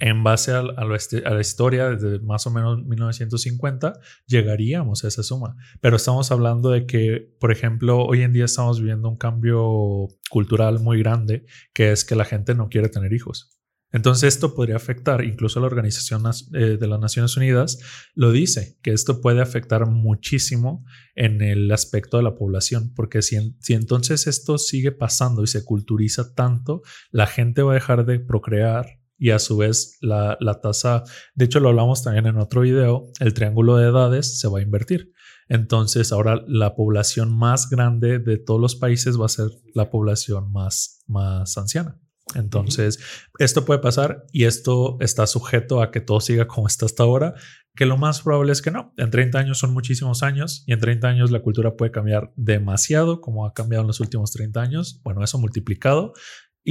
Speaker 1: en base a, la historia desde más o menos 1950, llegaríamos a esa suma. Pero estamos hablando de que, por ejemplo, hoy en día estamos viviendo un cambio cultural muy grande, que es que la gente no quiere tener hijos. Entonces esto podría afectar, incluso la Organización eh, de las Naciones Unidas lo dice, que esto puede afectar muchísimo en el aspecto de la población, porque si entonces esto sigue pasando y se culturiza tanto, la gente va a dejar de procrear y a su vez la, tasa, de hecho lo hablamos también en otro video, el triángulo de edades se va a invertir. Entonces ahora la población más grande de todos los países va a ser la población más, más anciana. Entonces, esto puede pasar y esto está sujeto a que todo siga como está hasta ahora, que lo más probable es que no. En 30 años son muchísimos años y en 30 años la cultura puede cambiar demasiado como ha cambiado en los últimos 30 años. Bueno, eso multiplicado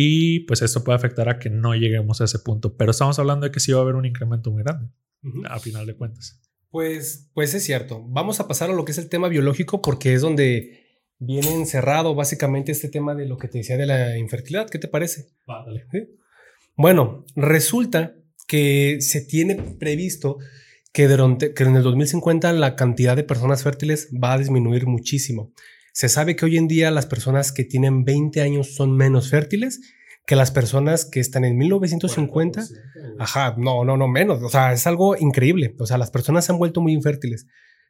Speaker 1: y pues esto puede afectar a que no lleguemos a ese punto. Pero estamos hablando de que sí va a haber un incremento muy grande, a final de cuentas.
Speaker 2: Pues, pues es cierto. Vamos a pasar a lo que es el tema biológico porque es donde viene encerrado básicamente este tema de lo que te decía de la infertilidad. ¿Qué te parece? Bueno, resulta que se tiene previsto que, que en el 2050 la cantidad de personas fértiles va a disminuir muchísimo. Se sabe que hoy en día las personas que tienen 20 años son menos fértiles que las personas que están en 1950. Ajá, no, no, no menos. O sea, es algo increíble. O sea, las personas se han vuelto muy infértiles.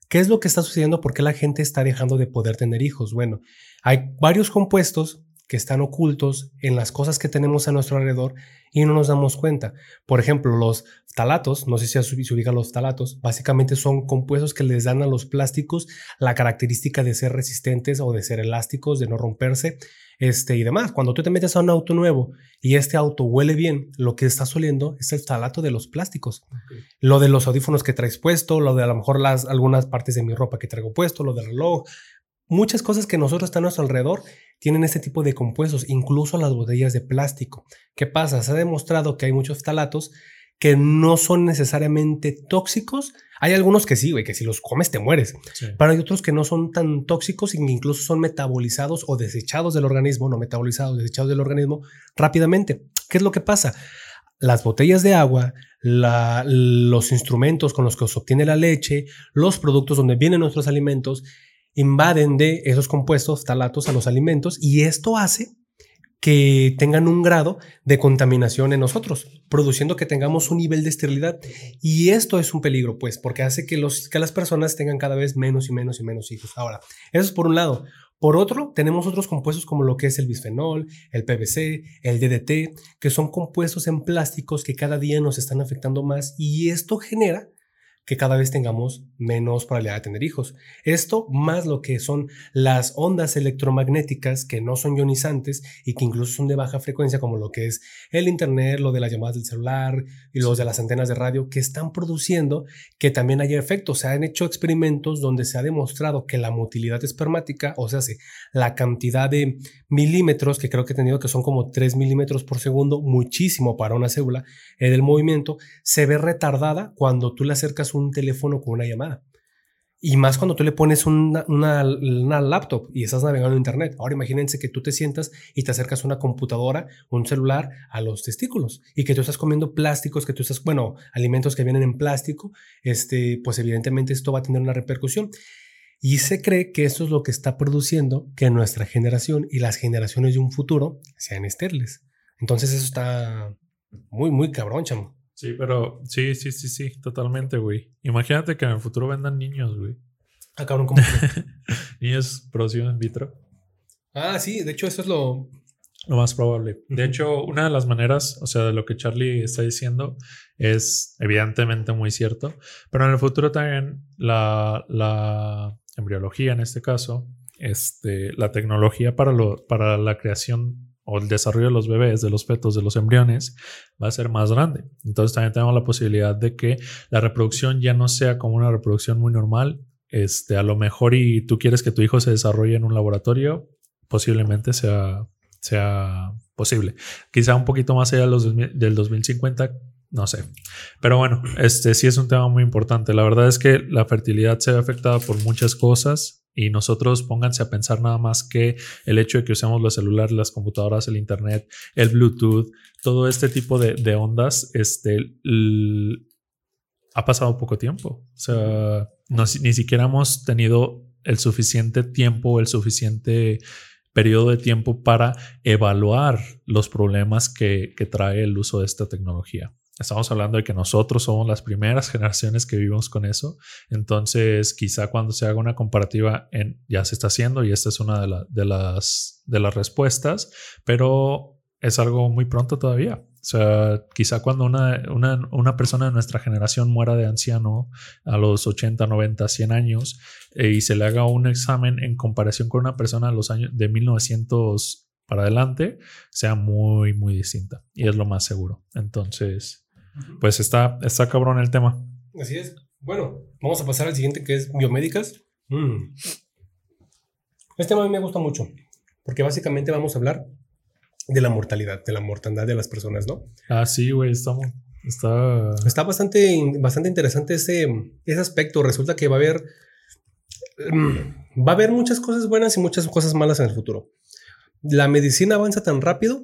Speaker 2: ¿Qué es lo que está sucediendo? ¿Por qué la gente está dejando de poder tener hijos? Bueno, hay varios compuestos que están ocultos en las cosas que tenemos a nuestro alrededor y no nos damos cuenta. Por ejemplo, los talatos, no sé si se ubican los talatos, básicamente son compuestos que les dan a los plásticos la característica de ser resistentes o de ser elásticos, de no romperse este, y demás. Cuando tú te metes a un auto nuevo y este auto huele bien, lo que está oliendo es el talato de los plásticos. Lo de los audífonos que traes puesto, lo de a lo mejor las, algunas partes de mi ropa que traigo puesto, lo del reloj, muchas cosas que nosotros están a nuestro alrededor tienen este tipo de compuestos, incluso las botellas de plástico. ¿Qué pasa? Se ha demostrado que hay muchos talatos que no son necesariamente tóxicos. Hay algunos que sí, güey, que si los comes te mueres. Pero hay otros que no son tan tóxicos y que incluso son metabolizados o desechados del organismo, no metabolizados, desechados del organismo rápidamente. ¿Qué es lo que pasa? Las botellas de agua, los instrumentos con los que se obtiene la leche, los productos donde vienen nuestros alimentos, invaden de esos compuestos talatos a los alimentos y esto hace que tengan un grado de contaminación en nosotros, produciendo que tengamos un nivel de esterilidad. Y esto es un peligro, pues, porque hace que, que las personas tengan cada vez menos y menos y menos hijos. Ahora, eso es por un lado. Por otro, tenemos otros compuestos como lo que es el bisfenol, el PVC, el DDT, que son compuestos en plásticos que cada día nos están afectando más y esto genera que cada vez tengamos menos probabilidad de tener hijos. Esto más lo que son las ondas electromagnéticas que no son ionizantes y que incluso son de baja frecuencia, como lo que es el Internet, lo de las llamadas del celular y los de las antenas de radio, que están produciendo que también haya efectos. Se han hecho experimentos donde se ha demostrado que la motilidad espermática, o sea, la cantidad de milímetros, que creo que he tenido que son como 3 milímetros por segundo, muchísimo para una célula, el del movimiento, se ve retardada cuando tú le acercas un teléfono con una llamada. Y más cuando tú le pones una, una, laptop y estás navegando en internet. Ahora imagínense que tú te sientas y te acercas una computadora, un celular a los testículos y que tú estás comiendo plásticos, que tú estás, bueno, alimentos que vienen en plástico, este, pues evidentemente esto va a tener una repercusión. Y se cree que eso es lo que está produciendo que nuestra generación y las generaciones de un futuro sean estériles. Entonces eso está muy, muy cabrón, chamo.
Speaker 1: Sí, pero sí, sí, sí, sí, totalmente, güey. Imagínate que en el futuro vendan niños, güey.
Speaker 2: Ah, cabrón, ¿cómo? [laughs]
Speaker 1: niños producidos en vitro.
Speaker 2: Ah, sí, de hecho eso es lo...
Speaker 1: Lo más probable. De hecho, una de las maneras, o sea, de lo que Charlie está diciendo es evidentemente muy cierto, pero en el futuro también la, la embriología en este caso, este, la tecnología para, lo, para la creación o el desarrollo de los bebés, de los fetos, de los embriones, va a ser más grande. Entonces también tenemos la posibilidad de que la reproducción ya no sea como una reproducción muy normal. Este, a lo mejor y tú quieres que tu hijo se desarrolle en un laboratorio, posiblemente sea sea posible. Quizá un poquito más allá del 2050, no sé. Pero bueno, este sí es un tema muy importante. La verdad es que la fertilidad se ve afectada por muchas cosas y nosotros pónganse a pensar nada más que el hecho de que usemos los celulares, las computadoras, el internet, el Bluetooth, todo este tipo de, ondas, este, ha pasado poco tiempo. O sea, ni siquiera hemos tenido el suficiente tiempo, el suficiente periodo de tiempo para evaluar los problemas que trae el uso de esta tecnología. Estamos hablando de que nosotros somos las primeras generaciones que vivimos con eso. Entonces, quizá cuando se haga una comparativa, en, ya se está haciendo y esta es una de, de, las, de las respuestas, pero es algo muy pronto todavía. O sea, quizá cuando una, una, una, persona de nuestra generación muera de anciano a los 80, 90, 100 años eh, y se le haga un examen en comparación con una persona a los años de 1900 para adelante, sea muy, muy distinta. Y es lo más seguro. Entonces, pues está, está cabrón el tema.
Speaker 2: Así es. Bueno, vamos a pasar al siguiente que es biomédicas. Mm. Este tema a mí me gusta mucho, porque básicamente vamos a hablar de la mortalidad, de la mortandad de las personas, ¿no?
Speaker 1: Ah, sí, güey, está, está...
Speaker 2: Está bastante, bastante interesante ese, ese aspecto. Resulta que va a haber... Mm, va a haber muchas cosas buenas y muchas cosas malas en el futuro. La medicina avanza tan rápido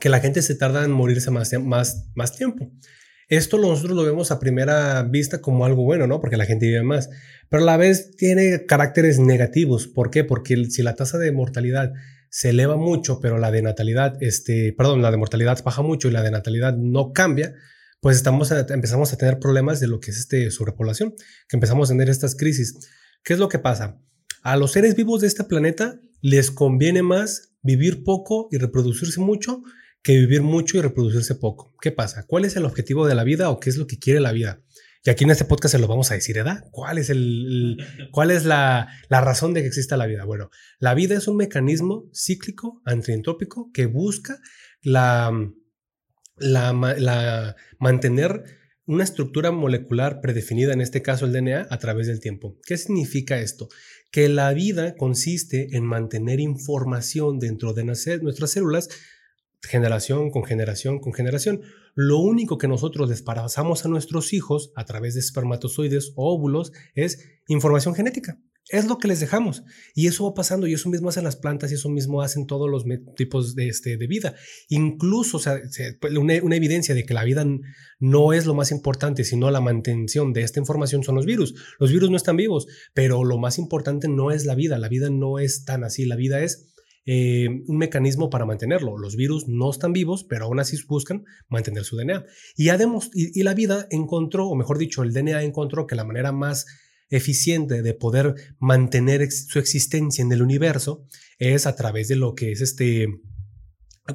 Speaker 2: que la gente se tarda en morirse más, más, más tiempo. Esto nosotros lo vemos a primera vista como algo bueno, ¿no? Porque la gente vive más, pero a la vez tiene caracteres negativos. ¿Por qué? Porque si la tasa de mortalidad se eleva mucho, pero la de natalidad, este, perdón, la de mortalidad baja mucho y la de natalidad no cambia, pues estamos empezamos a tener problemas de lo que es este sobrepoblación, que empezamos a tener estas crisis. ¿Qué es lo que pasa? A los seres vivos de este planeta les conviene más vivir poco y reproducirse mucho que vivir mucho y reproducirse poco. ¿Qué pasa? ¿Cuál es el objetivo de la vida o qué es lo que quiere la vida? Y aquí en este podcast se lo vamos a decir, ¿verdad? ¿Cuál es, el, [laughs] cuál es la, la, razón de que exista la vida? Bueno, la vida es un mecanismo cíclico, antientrópico, que busca la, la, la, mantener una estructura molecular predefinida, en este caso el DNA, a través del tiempo. ¿Qué significa esto? Que la vida consiste en mantener información dentro de nuestras células generación con generación con generación. Lo único que nosotros les pasamos a nuestros hijos a través de espermatozoides o óvulos es información genética. Es lo que les dejamos. Y eso va pasando y eso mismo hacen las plantas y eso mismo hacen todos los tipos de, este, de vida. Incluso, o sea, una, una, evidencia de que la vida no es lo más importante, sino la mantención de esta información son los virus. Los virus no están vivos, pero lo más importante no es la vida. La vida no es tan así. La vida es eh, un mecanismo para mantenerlo. Los virus no están vivos, pero aún así buscan mantener su DNA. Y, y, la vida encontró, o mejor dicho, el DNA encontró que la manera más eficiente de poder mantener su existencia en el universo es a través de lo que es este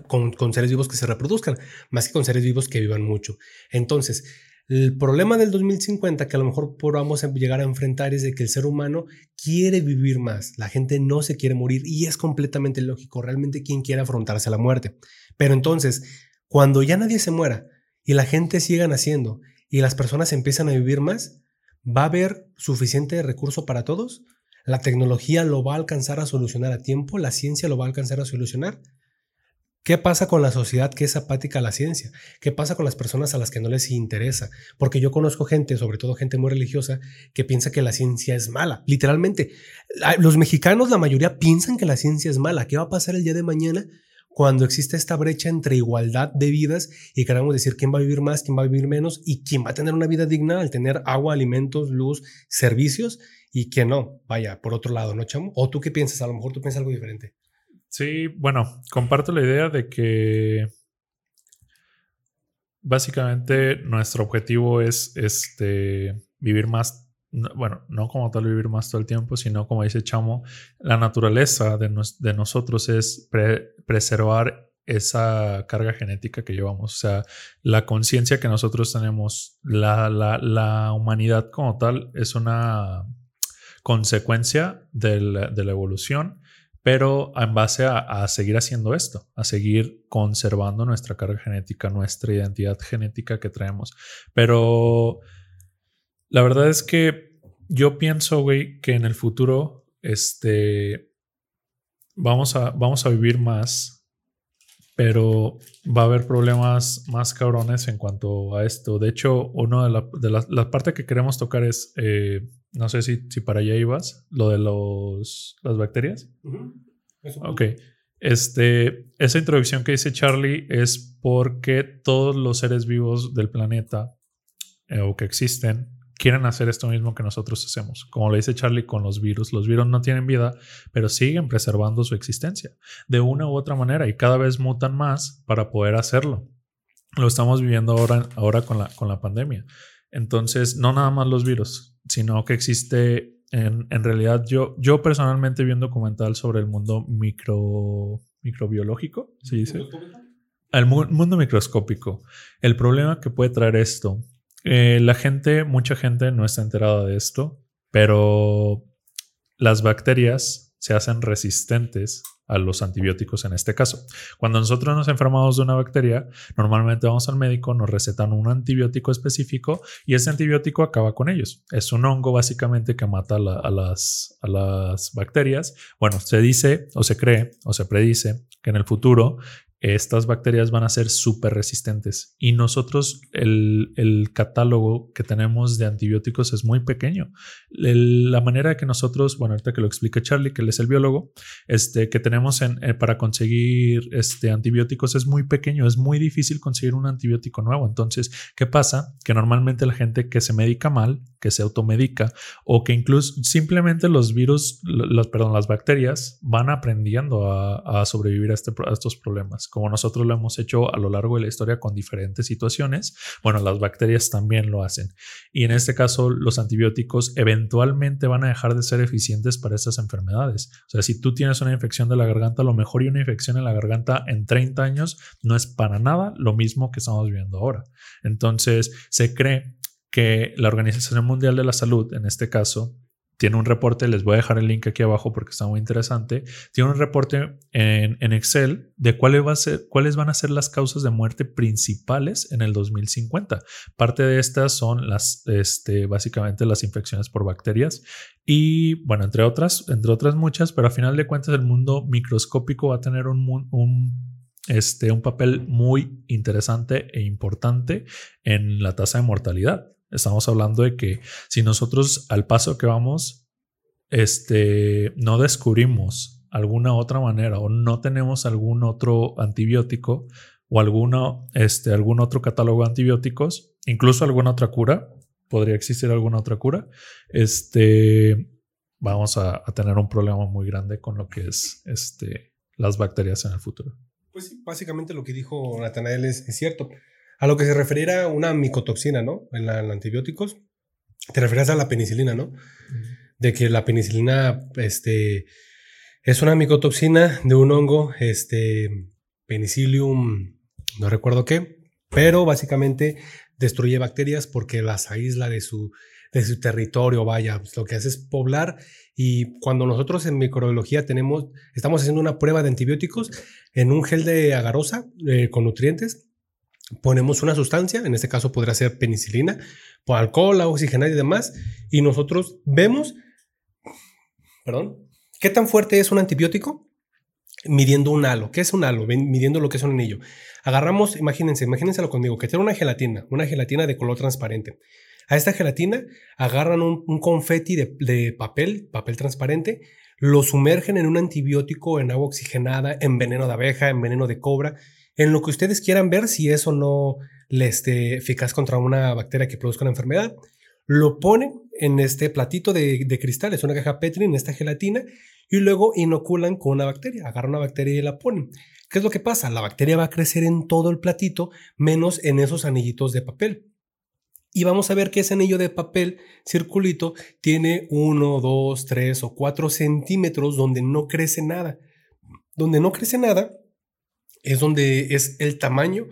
Speaker 2: con, con, seres vivos que se reproduzcan, más que con seres vivos que vivan mucho. Entonces, el problema del 2050 que a lo mejor podamos em, llegar a enfrentar es de que el ser humano quiere vivir más, la gente no se quiere morir y es completamente lógico, realmente quien quiere afrontarse a la muerte. Pero entonces, cuando ya nadie se muera y la gente siga naciendo y las personas empiezan a vivir más, ¿va a haber suficiente recurso para todos? ¿La tecnología lo va a alcanzar a solucionar a tiempo? ¿La ciencia lo va a alcanzar a solucionar? ¿Qué pasa con la sociedad que es apática a la ciencia? ¿Qué pasa con las personas a las que no les interesa? Porque yo conozco gente, sobre todo gente muy religiosa, que piensa que la ciencia es mala. Literalmente, los mexicanos, la mayoría, piensan que la ciencia es mala. ¿Qué va a pasar el día de mañana cuando existe esta brecha entre igualdad de vidas y queramos decir quién va a vivir más, quién va a vivir menos y quién va a tener una vida digna al tener agua, alimentos, luz, servicios y quién no? Vaya, por otro lado, ¿no, chamo? ¿O tú qué piensas? A lo mejor tú piensas algo diferente.
Speaker 1: Sí, bueno, comparto la idea de que básicamente nuestro objetivo es este, vivir más, bueno, no como tal vivir más todo el tiempo, sino como dice Chamo, la naturaleza de, de nosotros es preservar esa carga genética que llevamos, o sea, la conciencia que nosotros tenemos, la, la, la, humanidad como tal es una consecuencia de la evolución pero en base a, seguir haciendo esto, a seguir conservando nuestra carga genética, nuestra identidad genética que traemos. Pero la verdad es que yo pienso, güey, que en el futuro, este, vamos a, vamos a vivir más, pero va a haber problemas más cabrones en cuanto a esto. De hecho, una de, la, de la parte que queremos tocar es, eh, no sé si, si para allá ibas, lo de los, las bacterias. Ok. Este, esa introducción que dice Charlie es porque todos los seres vivos del planeta eh, o que existen quieren hacer esto mismo que nosotros hacemos. Como le dice Charlie con los virus, los virus no tienen vida, pero siguen preservando su existencia de una u otra manera y cada vez mutan más para poder hacerlo. Lo estamos viviendo ahora, ahora con, la, con la pandemia. Entonces, no nada más los virus, sino que existe, en, en realidad, yo, yo personalmente vi un documental sobre el mundo micro, microbiológico, ¿se dice? El mundo microscópico. El problema que puede traer esto eh, la gente, mucha gente no está enterada de esto, pero las bacterias se hacen resistentes a los antibióticos en este caso. Cuando nosotros nos enfermamos de una bacteria, normalmente vamos al médico, nos recetan un antibiótico específico y ese antibiótico acaba con ellos. Es un hongo básicamente que mata a, las, a las bacterias. Bueno, se dice o se cree o se predice que en el futuro estas bacterias van a ser súper resistentes. Y nosotros, el, catálogo que tenemos de antibióticos es muy pequeño. la manera que nosotros, bueno, ahorita que lo explique Charlie, que él es el biólogo, este, que tenemos en, eh, para conseguir este, antibióticos es muy pequeño, es muy difícil conseguir un antibiótico nuevo. Entonces, ¿qué pasa? Que normalmente la gente que se medica mal, que se automedica, o que incluso simplemente los virus, los, perdón, las bacterias van aprendiendo a, sobrevivir a, este, a estos problemas como nosotros lo hemos hecho a lo largo de la historia con diferentes situaciones, bueno, las bacterias también lo hacen. Y en este caso, los antibióticos eventualmente van a dejar de ser eficientes para estas enfermedades. O sea, si tú tienes una infección de la garganta, lo mejor y una infección en la garganta en 30 años no es para nada lo mismo que estamos viviendo ahora. Entonces, se cree que la Organización Mundial de la Salud, en este caso, tiene un reporte, les voy a dejar el link aquí abajo porque está muy interesante, tiene un reporte en, Excel de cuáles, van a ser las causas de muerte principales en el 2050. Parte de estas son las, este, básicamente las infecciones por bacterias y, bueno, entre otras, entre otras muchas, pero a final de cuentas el mundo microscópico va a tener un, un este, un papel muy interesante e importante en la tasa de mortalidad. Estamos hablando de que si nosotros al paso que vamos, este, no descubrimos alguna otra manera o no tenemos algún otro antibiótico o alguna, este, algún otro catálogo de antibióticos, incluso alguna otra cura, podría existir alguna otra cura, este, vamos a, tener un problema muy grande con lo que es este, las bacterias en el futuro.
Speaker 2: Pues sí, básicamente lo que dijo Natanael es, es cierto. A lo que se refería una micotoxina, ¿no? En, la, antibióticos. Te referías a la penicilina, ¿no? De que la penicilina, este, es una micotoxina de un hongo, este, penicillium, no recuerdo qué, pero básicamente destruye bacterias porque las aísla de su, de su territorio, vaya, pues lo que hace es poblar y cuando nosotros en microbiología tenemos, estamos haciendo una prueba de antibióticos en un gel de agarosa eh, con nutrientes, ponemos una sustancia, en este caso podría ser penicilina, por alcohol, oxigenada y demás, y nosotros vemos, perdón, qué tan fuerte es un antibiótico midiendo un halo. ¿Qué es un halo? Midiendo lo que es un anillo. Agarramos, imagínense, imagínenselo conmigo, que tiene una gelatina, una gelatina de color transparente. A esta gelatina agarran un, confeti de, de papel, papel transparente, lo sumergen en un antibiótico, en agua oxigenada, en veneno de abeja, en veneno de cobra, en lo que ustedes quieran ver si eso no le esté eficaz contra una bacteria que produzca una enfermedad. Lo ponen en este platito de, cristal, es una caja Petri, en esta gelatina, y luego inoculan con una bacteria. Agarran una bacteria y la ponen. ¿Qué es lo que pasa? La bacteria va a crecer en todo el platito, menos en esos anillitos de papel. Y vamos a ver que ese anillo de papel circulito tiene 1, 2, 3 o 4 centímetros donde no crece nada. Donde no crece nada, es donde es el tamaño,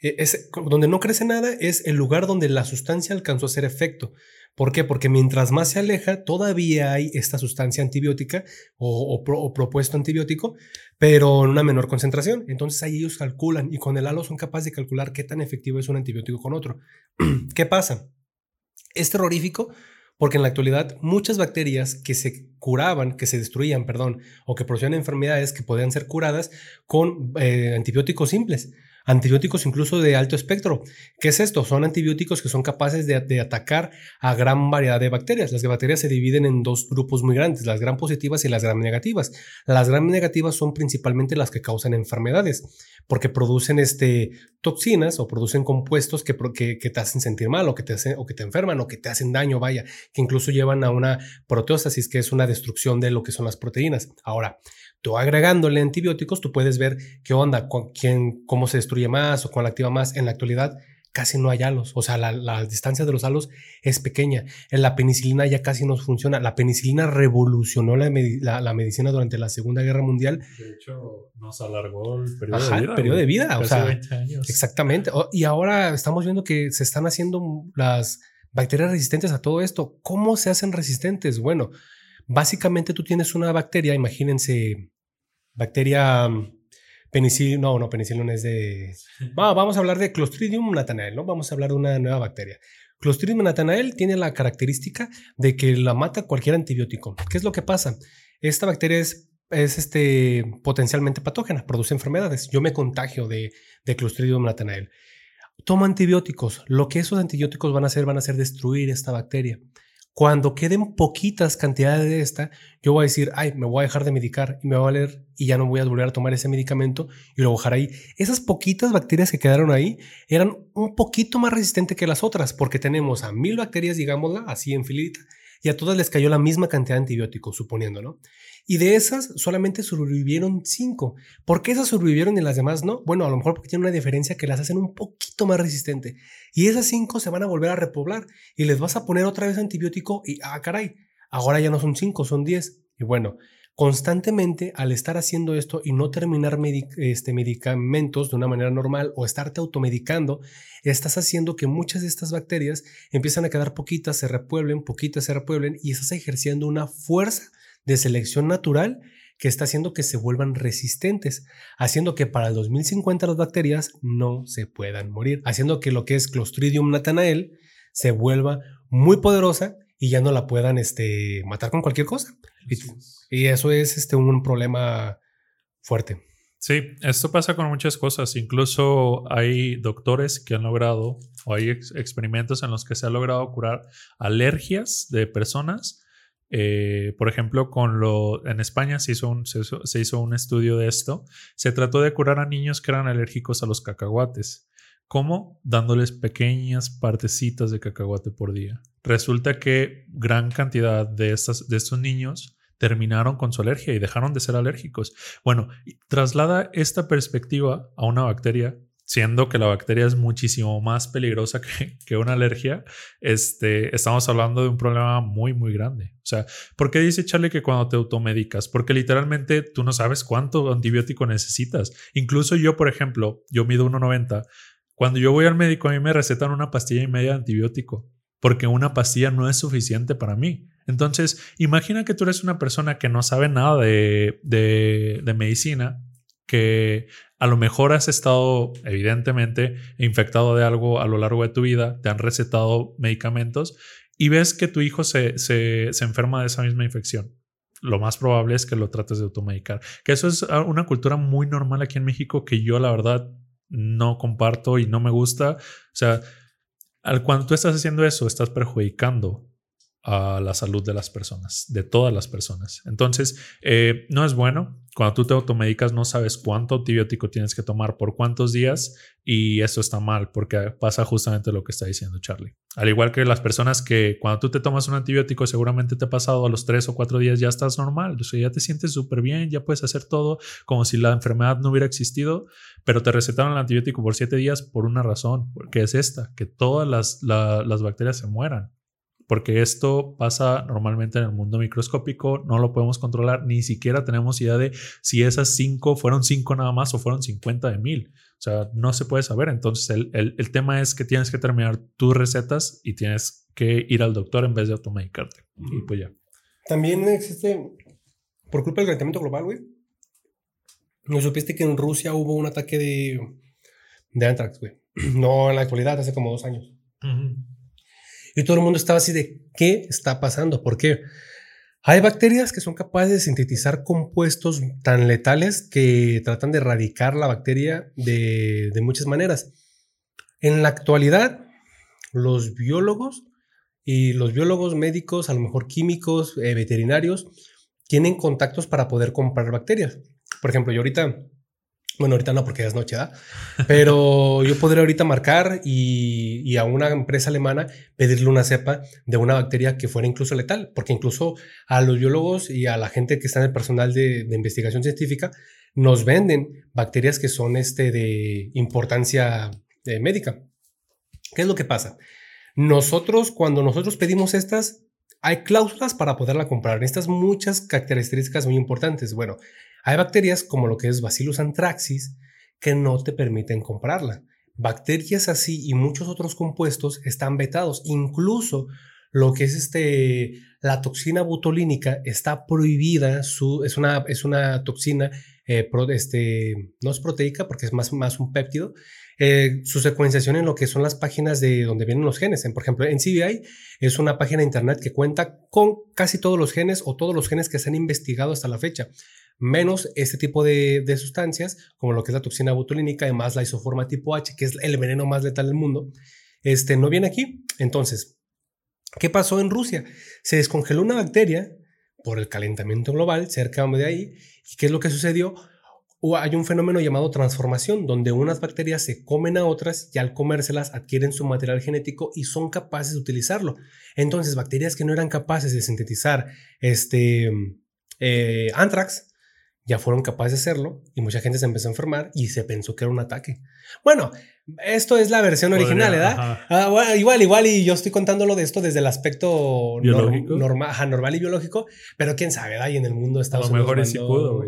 Speaker 2: e, es, donde no crece nada, es el lugar donde la sustancia alcanzó a hacer efecto. ¿Por qué? Porque mientras más se aleja, todavía hay esta sustancia antibiótica o, propuesto antibiótico, pero en una menor concentración. Entonces ahí ellos calculan y con el halo son capaces de calcular qué tan efectivo es un antibiótico con otro. [clears throat] ¿Qué pasa? Es terrorífico Porque en la actualidad muchas bacterias que se curaban, que se destruían, perdón, o que producían enfermedades que podían ser curadas con eh, antibióticos simples antibióticos incluso de alto espectro. ¿Qué es esto? Son antibióticos que son capaces de, atacar a gran variedad de bacterias. Las bacterias se dividen en dos grupos muy grandes, las gram positivas y las gram negativas. Las gram negativas son principalmente las que causan enfermedades, porque producen este, toxinas o producen compuestos que, te hacen sentir mal o que te, hacen, o que te enferman o que te hacen daño, vaya, que incluso llevan a una proteóstasis, que es una destrucción de lo que son las proteínas. Ahora, Tú agregándole antibióticos, tú puedes ver qué onda, con quién, cómo se destruye más o cuál activa más. En la actualidad casi no hay halos, o sea, la, distancia de los halos es pequeña. En la penicilina ya casi no funciona. La penicilina revolucionó la, medicina durante la Segunda Guerra Mundial.
Speaker 1: De hecho, nos alargó el periodo de vida.
Speaker 2: El periodo de vida, o sea, 20 años. exactamente. Y ahora estamos viendo que se están haciendo las bacterias resistentes a todo esto. ¿Cómo se hacen resistentes? Bueno, Básicamente tú tienes una bacteria, imagínense, bacteria mm, penicillium, no, no, penicillium es de... [laughs] vamos a hablar de Clostridium natanael, ¿no? Vamos a hablar de una nueva bacteria. Clostridium natanael tiene la característica de que la mata cualquier antibiótico. ¿Qué es lo que pasa? Esta bacteria es, es este, potencialmente patógena, produce enfermedades. Yo me contagio de, de Clostridium natanael. Toma antibióticos. Lo que esos antibióticos van a hacer van a hacer destruir esta bacteria. Cuando queden poquitas cantidades de esta, yo voy a decir, ay, me voy a dejar de medicar y me va a valer y ya no voy a volver a tomar ese medicamento y lo voy a dejar ahí. Esas poquitas bacterias que quedaron ahí eran un poquito más resistentes que las otras porque tenemos a mil bacterias, digámosla, así en filita, y a todas les cayó la misma cantidad de antibióticos, suponiendo, ¿no? Y de esas solamente sobrevivieron cinco. ¿Por qué esas sobrevivieron y las demás no? Bueno, a lo mejor porque tienen una diferencia que las hacen un poquito más resistente. Y esas cinco se van a volver a repoblar y les vas a poner otra vez antibiótico y, ah, caray, ahora ya no son cinco, son diez. Y bueno, constantemente al estar haciendo esto y no terminar este, medicamentos de una manera normal o estarte automedicando, estás haciendo que muchas de estas bacterias empiezan a quedar poquitas, se repueblen, poquitas se repueblen y estás ejerciendo una fuerza de selección natural que está haciendo que se vuelvan resistentes, haciendo que para el 2050 las bacterias no se puedan morir, haciendo que lo que es Clostridium natanael se vuelva muy poderosa y ya no la puedan este, matar con cualquier cosa. Y, eso es este, un problema fuerte.
Speaker 1: Sí, esto pasa con muchas cosas. Incluso hay doctores que han logrado, o hay experimentos en los que se ha logrado curar alergias de personas eh, por ejemplo, con lo, en España se hizo, un, se, hizo un estudio de esto. Se trató de curar a niños que eran alérgicos a los cacahuates. ¿Cómo? Dándoles pequeñas partecitas de cacahuate por día. Resulta que gran cantidad de, estos niños terminaron con su alergia y dejaron de ser alérgicos. Bueno, traslada esta perspectiva a una bacteria siendo que la bacteria es muchísimo más peligrosa que, una alergia, este, estamos hablando de un problema muy, muy grande. O sea, ¿por qué dice Charlie que cuando te automedicas? Porque literalmente tú no sabes cuánto antibiótico necesitas. Incluso yo, por ejemplo, yo mido 1,90. Cuando yo voy al médico, a mí me recetan una pastilla y media de antibiótico, porque una pastilla no es suficiente para mí. Entonces, imagina que tú eres una persona que no sabe nada de, de, medicina que a lo mejor has estado evidentemente infectado de algo a lo largo de tu vida, te han recetado medicamentos y ves que tu hijo se, se, se enferma de esa misma infección. Lo más probable es que lo trates de automedicar. Que eso es una cultura muy normal aquí en México que yo la verdad no comparto y no me gusta. O sea, al cuando tú estás haciendo eso, estás perjudicando a la salud de las personas, de todas las personas. Entonces, eh, no es bueno. Cuando tú te automedicas no sabes cuánto antibiótico tienes que tomar por cuántos días y eso está mal porque pasa justamente lo que está diciendo Charlie. Al igual que las personas que cuando tú te tomas un antibiótico seguramente te ha pasado a los tres o cuatro díés ya estás normal, o sea, ya te sientes súper bien, ya puedes hacer todo como si la enfermedad no hubiera existido, pero te recetaron el antibiótico por siete días por una razón, que es esta, que todas las, las bacterias se mueran porque esto pasa normalmente en el mundo microscópico, no lo podemos controlar, ni siquiera tenemos idea de si esas cinco fueron cinco nada más o fueron 50 de mil. O sea, no se puede saber. Entonces, el, el, tema es que tienes que terminar tus recetas y tienes que ir al doctor en vez de automedicarte. Y pues ya.
Speaker 2: También existe, por culpa del calentamiento global, güey. ¿No supiste que en Rusia hubo un ataque de, de anthrax, güey? [clears throat] No en la actualidad, hace como dos años. Y todo el mundo estaba así de, ¿qué está pasando? ¿Por qué? Hay bacterias que son capaces de sintetizar compuestos tan letales que tratan de erradicar la bacteria de, muchas maneras. En la actualidad, los biólogos y los biólogos médicos, a lo mejor químicos, eh, veterinarios, tienen contactos para poder comprar bacterias. Por ejemplo, yo ahorita bueno, ahorita no porque ya es noche, ¿verdad? Pero [laughs] yo podría ahorita marcar y, a una empresa alemana pedirle una cepa de una bacteria que fuera incluso letal, porque incluso a los biólogos y a la gente que está en el personal de, investigación científica nos venden bacterias que son este, de importancia eh, médica. ¿Qué es lo que pasa? Nosotros, cuando nosotros pedimos estas, hay cláusulas para poderla comprar. Estas muchas características muy importantes. Bueno, hay bacterias como lo que es Bacillus anthracis que no te permiten comprarla. Bacterias así y muchos otros compuestos están vetados. Incluso lo que es este, la toxina butolínica está prohibida. Es, una, es una toxina, eh, este, no es proteica porque es más, más un péptido. Eh, su secuenciación en lo que son las páginas de donde vienen los genes. Por ejemplo, en CBI es una página de internet que cuenta con casi todos los genes o todos los genes que se han investigado hasta la fecha menos este tipo de, sustancias, como lo que es la toxina botulínica, además la isoforma tipo H, que es el veneno más letal del mundo, este, no viene aquí. Entonces, ¿qué pasó en Rusia? Se descongeló una bacteria por el calentamiento global cerca de ahí. ¿Y qué es lo que sucedió? hay un fenómeno llamado transformación, donde unas bacterias se comen a otras y al comérselas adquieren su material genético y son capaces de utilizarlo. Entonces, bacterias que no eran capaces de sintetizar este eh, anthrax ya fueron capaces de hacerlo y mucha gente se empezó a enfermar y se pensó que era un ataque. Bueno, esto es la versión original, ¿verdad? Ah, igual, igual, y yo estoy contándolo de esto desde el aspecto normal, normal y biológico, pero quién sabe, ¿verdad? Y en el mundo estamos. A lo mejor sí pudo,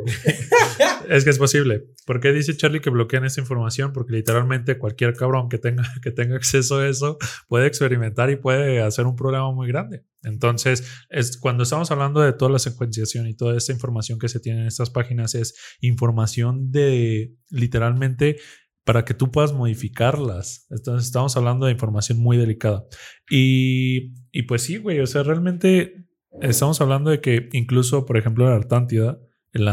Speaker 2: [laughs]
Speaker 1: es que es posible. ¿Por qué dice Charlie que bloquean esta información? Porque literalmente cualquier cabrón que tenga, que tenga acceso a eso puede experimentar y puede hacer un problema muy grande. Entonces, es, cuando estamos hablando de toda la secuenciación y toda esta información que se tiene en estas páginas, es información de literalmente para que tú puedas modificarlas. Entonces, estamos hablando de información muy delicada. Y, y pues sí, güey, o sea, realmente estamos hablando de que incluso, por ejemplo, la Atlántida, el,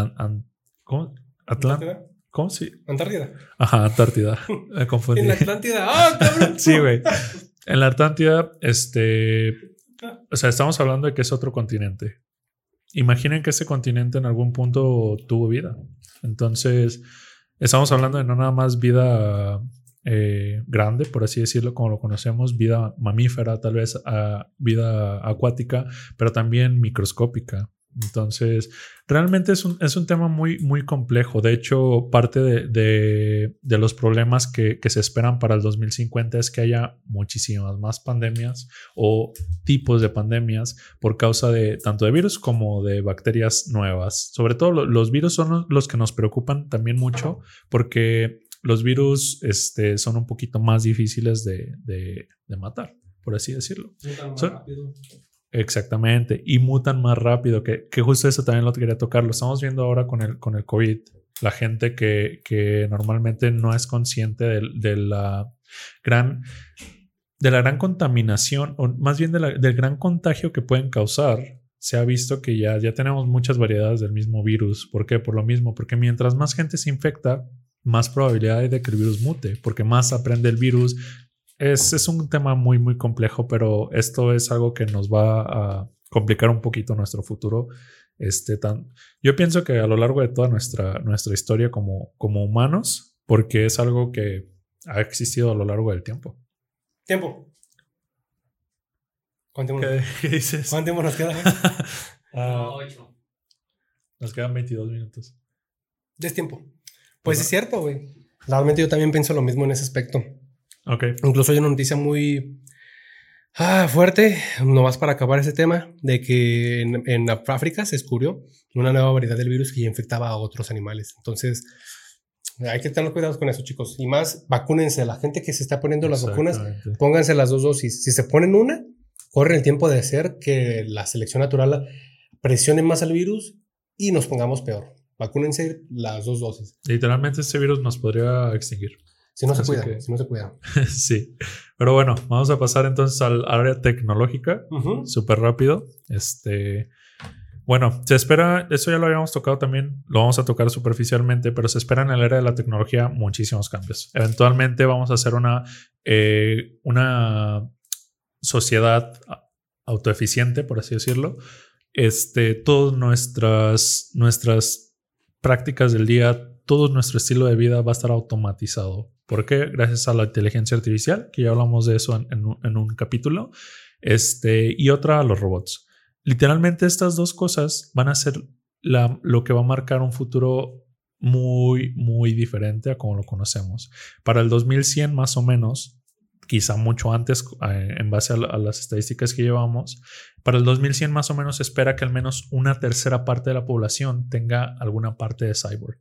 Speaker 1: ¿cómo? ¿Atlántica? ¿Cómo sí?
Speaker 2: Antártida.
Speaker 1: Ajá, Antártida. [laughs] Me confundí.
Speaker 2: en la Atlántida. ¡Ah, cabrón! [laughs]
Speaker 1: sí, güey. [laughs] En la Atlántida, este. O sea, estamos hablando de que es otro continente. Imaginen que ese continente en algún punto tuvo vida. Entonces, estamos hablando de no nada más vida eh, grande, por así decirlo, como lo conocemos, vida mamífera, tal vez ah, vida acuática, pero también microscópica. Entonces, realmente es un, es un tema muy, muy complejo. De hecho, parte de, de, los problemas que, que, se esperan para el 2050 es que haya muchísimas más pandemias o tipos de pandemias por causa de tanto de virus como de bacterias nuevas. Sobre todo los virus son los que nos preocupan también mucho porque los virus este, son un poquito más difíciles de, de, de matar, por así decirlo. Exactamente, y mutan más rápido, que, que, justo eso también lo quería tocar. Lo estamos viendo ahora con el, con el COVID. La gente que, que normalmente no es consciente de, la gran de la gran contaminación, o más bien del gran contagio que pueden causar, se ha visto que ya, ya tenemos muchas variedades del mismo virus. ¿Por qué? Por lo mismo, porque mientras más gente se infecta, más probabilidad hay de que el virus mute, porque más aprende el virus, es, un tema muy, muy complejo, pero esto es algo que nos va a complicar un poquito nuestro futuro. Este, tan, yo pienso que a lo largo de toda nuestra, nuestra historia como, como humanos, porque es algo que ha existido a lo largo del tiempo.
Speaker 2: Tiempo.
Speaker 1: ¿Cuánto ¿Qué, ¿Qué, dices?
Speaker 2: ¿Cuánto tiempo nos queda? [laughs]
Speaker 1: uh, nos quedan 22 minutos.
Speaker 2: Ya es tiempo. Pues es cierto, güey. Realmente yo también pienso lo mismo en ese aspecto. Incluso hay una noticia muy ah, fuerte, nomás para acabar ese tema, de que en, África se descubrió una nueva variedad del virus que infectaba a otros animales. Entonces, hay que tener cuidados con eso, chicos. Y más, vacúnense. La gente que se está poniendo las vacunas, pónganse las dos dosis. Si se ponen una, corre el tiempo de hacer que la selección natural presione más al virus y nos pongamos peor. Vacúnense las dos dosis.
Speaker 1: Literalmente este virus nos podría extinguir.
Speaker 2: Si no se cuida, si no se cuida.
Speaker 1: sí. Pero bueno, vamos a pasar entonces al área tecnológica. Súper rápido. Este. Bueno, se espera, eso ya lo habíamos tocado también, lo vamos a tocar superficialmente, pero se espera en el área de la tecnología muchísimos cambios. Eventualmente vamos a hacer una, eh, una sociedad autoeficiente, por así decirlo. Este, todas nuestras, nuestras prácticas del día, todo nuestro estilo de vida va a estar automatizado. ¿Por qué? Gracias a la inteligencia artificial, que ya hablamos de eso en, un, capítulo, este, y otra a los robots. Literalmente estas dos cosas van a ser la, lo que va a marcar un futuro muy, muy diferente a como lo conocemos. Para el 2100 más o menos, quizá mucho antes eh, en base a, las estadísticas que llevamos, para el 2100 más o menos espera que al menos una tercera parte de la población tenga alguna parte de cyborg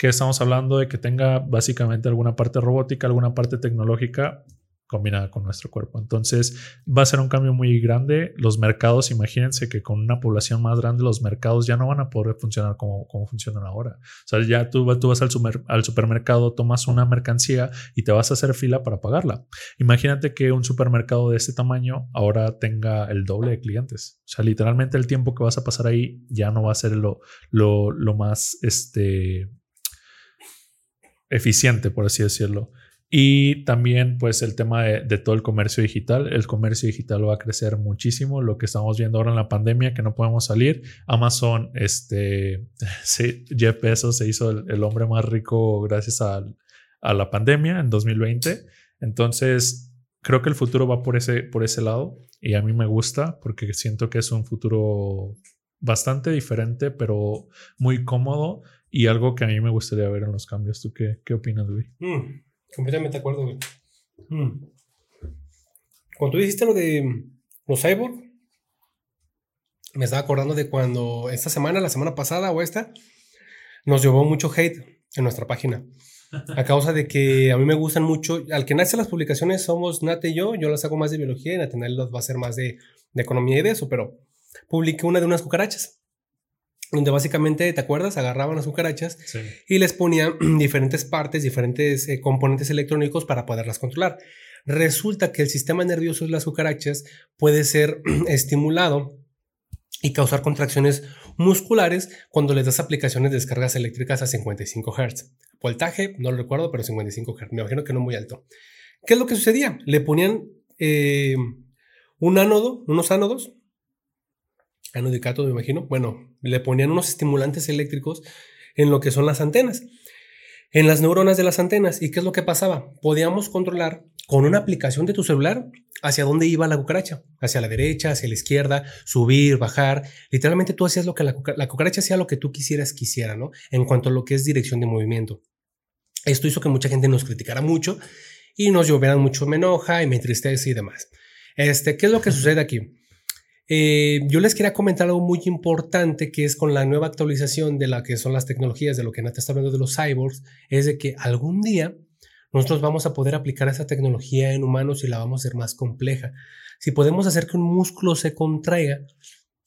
Speaker 1: que estamos hablando de que tenga básicamente alguna parte robótica, alguna parte tecnológica combinada con nuestro cuerpo. Entonces va a ser un cambio muy grande. Los mercados, imagínense que con una población más grande, los mercados ya no van a poder funcionar como, como funcionan ahora. O sea, ya tú, tú vas al, al supermercado, tomas una mercancía y te vas a hacer fila para pagarla. Imagínate que un supermercado de este tamaño ahora tenga el doble de clientes. O sea, literalmente el tiempo que vas a pasar ahí ya no va a ser lo, lo, lo más, este, eficiente, por así decirlo. Y también, pues, el tema de, todo el comercio digital. El comercio digital va a crecer muchísimo. Lo que estamos viendo ahora en la pandemia, que no podemos salir. Amazon, este, [laughs] Jeff Bezos se hizo el, hombre más rico gracias a, a, la pandemia en 2020. Entonces, creo que el futuro va por ese, por ese lado. Y a mí me gusta porque siento que es un futuro bastante diferente, pero muy cómodo y algo que a mí me gustaría ver en los cambios. ¿Tú qué, qué opinas, Luis?
Speaker 2: Mm, completamente de acuerdo, güey. Mm. Cuando tú dijiste lo de los cyborg, me estaba acordando de cuando esta semana, la semana pasada o esta, nos llevó mucho hate en nuestra página. A causa de que a mí me gustan mucho. Al que nace las publicaciones somos Nate y yo. Yo las hago más de biología y Nathaniel las va a hacer más de, de economía y de eso. Pero publiqué una de unas cucarachas donde básicamente, ¿te acuerdas? Agarraban las cucarachas y les ponían [clears throat] diferentes partes, diferentes eh, componentes electrónicos para poderlas controlar. Resulta que el sistema nervioso de las cucarachas puede ser [clears throat] estimulado y causar contracciones musculares cuando les das aplicaciones de descargas eléctricas a 55 Hz. Voltaje, no lo recuerdo, pero 55 Hz. Me imagino que no muy alto. ¿Qué es lo que sucedía? Le ponían eh, un ánodo, unos ánodos, Anudicato, me imagino. Bueno, le ponían unos estimulantes eléctricos en lo que son las antenas, en las neuronas de las antenas. ¿Y qué es lo que pasaba? Podíamos controlar con una aplicación de tu celular hacia dónde iba la cucaracha, hacia la derecha, hacia la izquierda, subir, bajar. Literalmente tú hacías lo que la, la cucaracha hacía lo que tú quisieras quisiera, ¿no? En cuanto a lo que es dirección de movimiento. Esto hizo que mucha gente nos criticara mucho y nos lloveran mucho me enoja y me entristece y demás. Este, ¿qué es lo que sucede aquí? Eh, yo les quería comentar algo muy importante que es con la nueva actualización de la que son las tecnologías, de lo que Nata está hablando de los cyborgs, es de que algún día nosotros vamos a poder aplicar esa tecnología en humanos y la vamos a hacer más compleja. Si podemos hacer que un músculo se contraiga,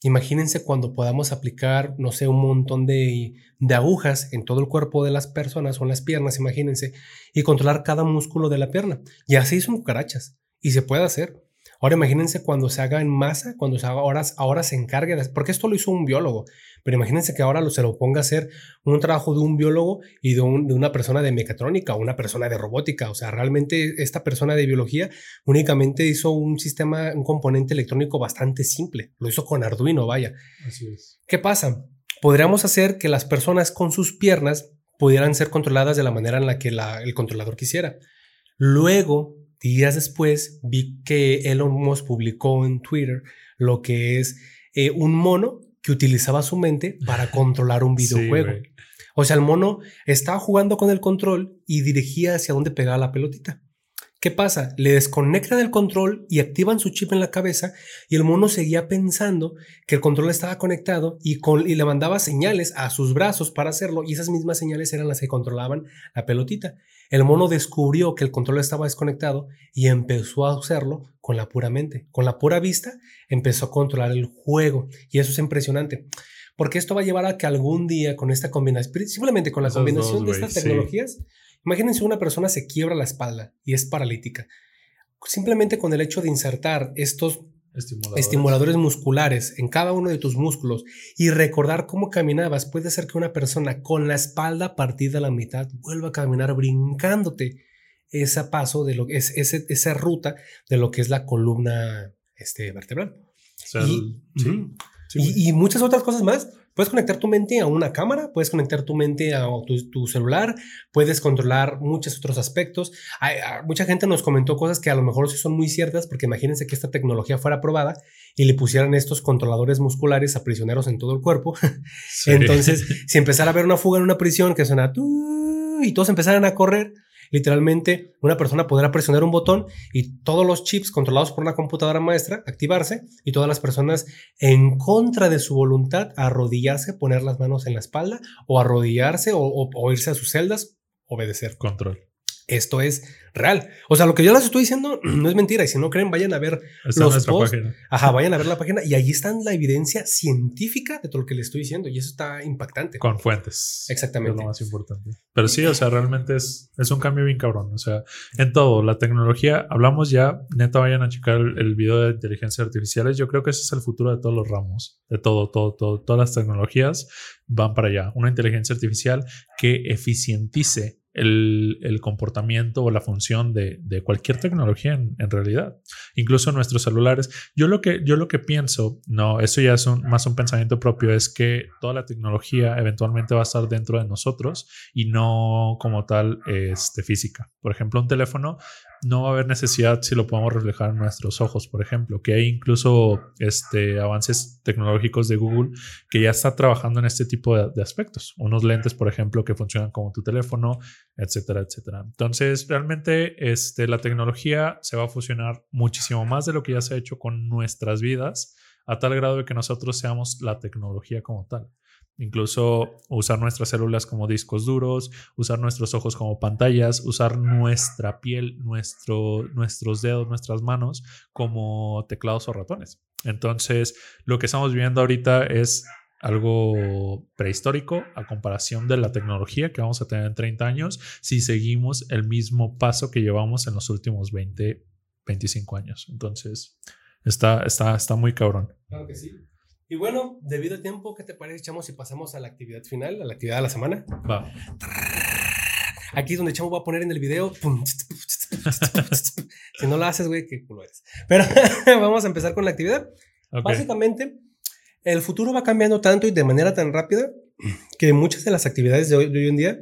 Speaker 2: imagínense cuando podamos aplicar, no sé, un montón de, agujas en todo el cuerpo de las personas o en las piernas, imagínense, y controlar cada músculo de la pierna. Y así son cucarachas. Y se puede hacer. Ahora imagínense cuando se haga en masa, cuando se haga ahora, ahora se encargue de, porque esto lo hizo un biólogo, pero imagínense que ahora lo, se lo ponga a hacer un trabajo de un biólogo y de, una persona de mecatrónica o una persona de robótica. O sea, realmente esta persona de biología únicamente hizo un sistema, un componente electrónico bastante simple. Lo hizo con Arduino, vaya.
Speaker 1: Así es.
Speaker 2: ¿Qué pasa? Podríamos hacer que las personas con sus piernas pudieran ser controladas de la manera en la que el controlador quisiera. Luego Días después vi que Elon Musk publicó en Twitter lo que es eh, un mono que utilizaba su mente para [laughs] controlar un videojuego. o sea, el mono estaba jugando con el control y dirigía hacia dónde pegaba la pelotita. ¿Qué pasa? Le desconectan el control y activan su chip en la cabeza y el mono seguía pensando que el control estaba conectado y, y, le mandaba señales a sus brazos para hacerlo y esas mismas señales eran las que controlaban la pelotita. El mono descubrió que el control estaba desconectado y empezó a hacerlo con la pura mente. Con la pura vista empezó a controlar el juego y eso es impresionante. Porque esto va a llevar a que algún día con esta combinación, simplemente con la combinación de estas tecnologías, Imagínense una persona se quiebra la espalda y es paralítica. Simplemente con el hecho de insertar estos
Speaker 1: Estimuladores.
Speaker 2: estimuladores musculares en cada uno de tus músculos y recordar cómo caminabas, puede ser que una persona con la espalda partida a la mitad vuelva a caminar brincándote ese paso de lo que es ese, esa ruta de lo que es la columna este, vertebral.
Speaker 1: O sea,
Speaker 2: y,
Speaker 1: el- sí,
Speaker 2: ujú.
Speaker 1: sí, güey.
Speaker 2: y, y muchas otras cosas más. Puedes conectar tu mente a una cámara, puedes conectar tu mente a tu, tu celular, puedes controlar muchos otros aspectos. Hay- ah, mucha gente nos comentó cosas que a lo mejor sí son muy ciertas, porque imagínense que esta tecnología fuera aprobada y le pusieran estos controladores musculares a prisioneros en todo el cuerpo. [laughs]
Speaker 1: Sí.
Speaker 2: Entonces, [laughs] si empezara a haber una fuga en una prisión que suena tu y todos empezaran a correr, literalmente una persona podrá presionar un botón y todos los chips controlados por una computadora maestra activarse y todas las personas en contra de su voluntad arrodillarse, poner las manos en la espalda o arrodillarse o, o- irse a sus celdas, obedecer.
Speaker 1: Control.
Speaker 2: Esto es real. O sea, lo que yo les estoy diciendo [clears throat] no es mentira y si no creen vayan a ver
Speaker 1: Está
Speaker 2: Los posts-
Speaker 1: página.
Speaker 2: Ajá, vayan a ver la página y allí está la evidencia científica de todo lo que les estoy diciendo y eso está impactante.
Speaker 1: Con fuentes.
Speaker 2: Exactamente.
Speaker 1: Es lo más importante. Pero sí, o sea, realmente es, es un cambio bien cabrón. O sea, en todo, la tecnología, hablamos ya, neta, vayan a checar el, el video de inteligencia artificiales. Yo creo que ese es el futuro de todos los ramos, de todo, todo, todo. Todas las tecnologías van para allá. Una inteligencia artificial que eficientice el, comportamiento o la función de, cualquier tecnología en, en realidad. Incluso nuestros celulares. Yo lo que, yo lo que pienso, no, eso ya es un- más un pensamiento propio, es que toda la tecnología eventualmente va a estar dentro de nosotros y no como tal este, física. Por ejemplo, un teléfono no va a haber necesidad si lo podemos reflejar en nuestros ojos, por ejemplo, que hay incluso este, avances tecnológicos de Google que ya está trabajando en este tipo de, aspectos. Unos lentes, por ejemplo, que funcionan como tu teléfono, etcétera, etcétera. Entonces, realmente este, la tecnología se va a fusionar muchísimo más de lo que ya se ha hecho con nuestras vidas, a tal grado de que nosotros seamos la tecnología como tal. Incluso usar nuestras células como discos duros, usar nuestros ojos como pantallas, usar nuestra piel, nuestro, nuestros dedos, nuestras manos como teclados o ratones. Entonces, lo que estamos viviendo ahorita es algo prehistórico a comparación de la tecnología que vamos a tener en 30 años si seguimos el mismo paso que llevamos en los últimos 20, 25 años. Entonces, está, está, está muy cabrón.
Speaker 2: Claro que sí. Y bueno, debido al tiempo, ¿qué te parece, Chamo, si pasamos a la actividad final, a la actividad de la semana?
Speaker 1: Va.
Speaker 2: Aquí es donde Chamo va a poner en el video. Si no lo haces, güey, qué culo eres. Pero [laughs] vamos a empezar con la actividad. Básicamente, el futuro va cambiando tanto y de manera tan rápida que muchas de las actividades de hoy, de hoy en día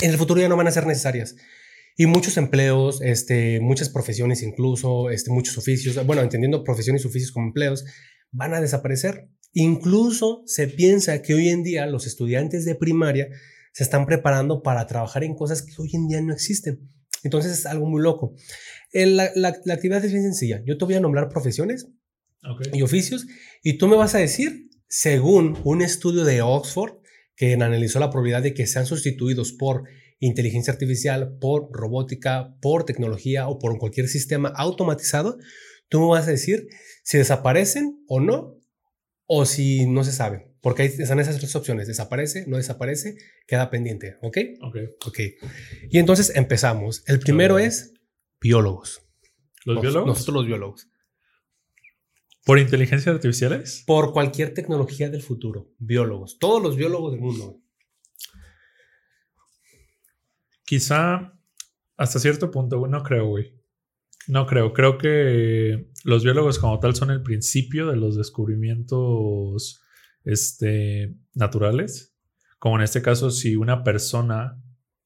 Speaker 2: en el futuro ya no van a ser necesarias. Y muchos empleos, este, muchas profesiones incluso, este, muchos oficios, bueno, entendiendo profesiones y oficios como empleos, van a desaparecer. Incluso se piensa que hoy en día los estudiantes de primaria se están preparando para trabajar en cosas que hoy en día no existen. Entonces es algo muy loco. El- la, la- la actividad es bien sencilla. Yo te voy a nombrar profesiones y oficios y tú me vas a decir, según un estudio de Oxford que analizó la probabilidad de que sean sustituidos por inteligencia artificial, por robótica, por tecnología o por cualquier sistema automatizado, tú me vas a decir si desaparecen o no, o si no se sabe, porque ahí están esas tres opciones, desaparece, no desaparece, queda pendiente, ¿ok?
Speaker 1: Ok.
Speaker 2: Y entonces empezamos. El primero es biólogos.
Speaker 1: ¿Los
Speaker 2: Nos-
Speaker 1: biólogos?
Speaker 2: Nosotros los biólogos.
Speaker 1: ¿Por inteligencias artificiales?
Speaker 2: por cualquier tecnología del futuro. Biólogos, todos los biólogos del mundo.
Speaker 1: Quizá hasta cierto punto, no creo, güey. No creo. Creo que los biólogos como tal son el principio de los descubrimientos este, naturales. Como en este caso, si una persona...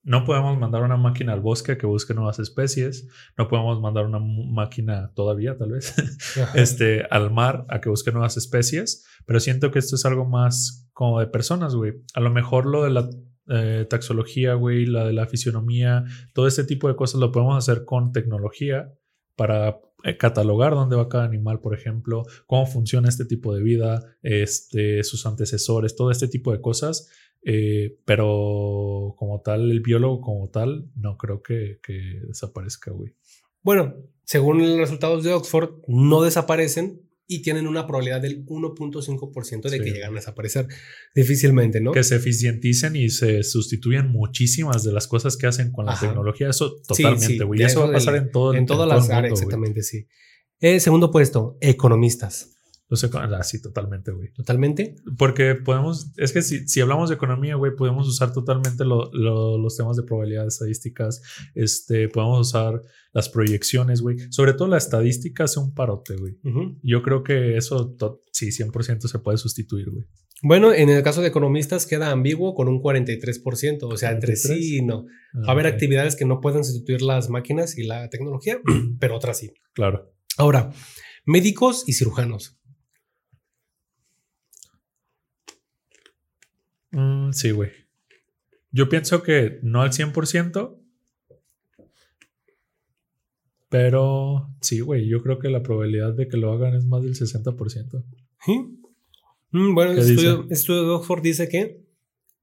Speaker 1: No podemos mandar una máquina al bosque a que busque nuevas especies. No podemos mandar una máquina todavía, tal vez, [laughs] este, al mar a que busque nuevas especies. Pero siento que esto es algo más como de personas, güey. A lo mejor lo de la eh, taxología, güey, la de la fisionomía, todo este tipo de cosas lo podemos hacer con tecnología para eh, catalogar dónde va cada animal, por ejemplo, cómo funciona este tipo de vida, este, sus antecesores, todo este tipo de cosas. Eh, pero como tal, el biólogo como tal, no creo que, que desaparezca, güey.
Speaker 2: Bueno, según los resultados de Oxford, no desaparecen, y tienen una probabilidad del 1.5% de
Speaker 1: Sí.
Speaker 2: que lleguen a desaparecer. Difícilmente, ¿no?
Speaker 1: Que se eficienticen y se sustituyan muchísimas de las cosas que hacen con la
Speaker 2: Ajá.
Speaker 1: tecnología. Eso
Speaker 2: Sí,
Speaker 1: totalmente,
Speaker 2: sí,
Speaker 1: güey.
Speaker 2: ya
Speaker 1: y eso va a pasar
Speaker 2: del-
Speaker 1: en todo el
Speaker 2: en todas
Speaker 1: todo
Speaker 2: las áreas, exactamente, sí. Eh, segundo puesto, economistas.
Speaker 1: Los ah, sí, totalmente, güey.
Speaker 2: Totalmente.
Speaker 1: Porque podemos, es que si, si hablamos de economía, güey, podemos usar totalmente lo- lo- los temas de probabilidades estadísticas, este, podemos usar las proyecciones, güey. Sobre todo la estadística hace un parote, güey. Yo creo que eso, sí, 100% se puede sustituir, güey.
Speaker 2: Bueno, en el caso de economistas queda ambiguo con un 43%, o sea, entre sí
Speaker 1: 43.
Speaker 2: y no.
Speaker 1: Ah,
Speaker 2: Va a haber actividades que no pueden sustituir las máquinas y la tecnología, [clears throat] pero otras sí.
Speaker 1: Claro.
Speaker 2: Ahora, médicos y cirujanos.
Speaker 1: Mm, sí, güey. Yo pienso que no al 100%, pero sí, güey. Yo creo que la probabilidad de que lo hagan es más del 60%.
Speaker 2: ¿Sí? Mm, bueno,
Speaker 1: ¿Qué
Speaker 2: el estudio, el estudio de Oxford dice que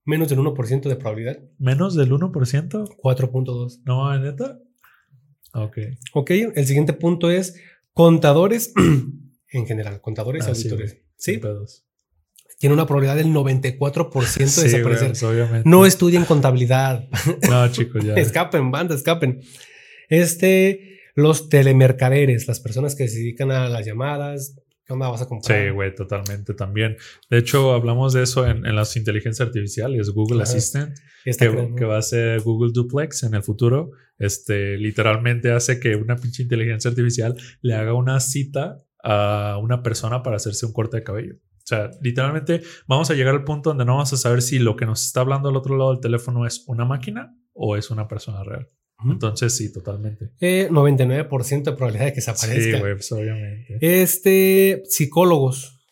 Speaker 2: menos del 1% de probabilidad,
Speaker 1: ¿Menos del 1%?
Speaker 2: 4.2.
Speaker 1: No, ¿neta? Ok.
Speaker 2: Ok, el siguiente punto es contadores [clears throat] en general, contadores y
Speaker 1: Ah, sí,
Speaker 2: auditores. Sí,
Speaker 1: pedos.
Speaker 2: Tiene una probabilidad del 94% de
Speaker 1: Sí,
Speaker 2: desaparecer.
Speaker 1: pues, obviamente.
Speaker 2: No estudien contabilidad. [laughs]
Speaker 1: No, chicos, ya.
Speaker 2: escapen, banda, escapen. Este, los telemercaderes, las personas que se dedican a las llamadas. ¿Qué onda vas a comprar?
Speaker 1: Sí, güey, totalmente también. De hecho, hablamos de eso en, en las inteligencias artificiales, Google. Assistant, que, que va a ser Google Duplex en el futuro. Este, literalmente hace que una pinche inteligencia artificial le haga una cita a una persona para hacerse un corte de cabello. O sea, literalmente vamos a llegar al punto donde no vamos a saber si lo que nos está hablando al otro lado del teléfono es una máquina o es una persona real. Entonces, sí, totalmente.
Speaker 2: Eh, 99% de probabilidad de que se aparezca.
Speaker 1: Sí, güey, pues obviamente.
Speaker 2: Este, psicólogos.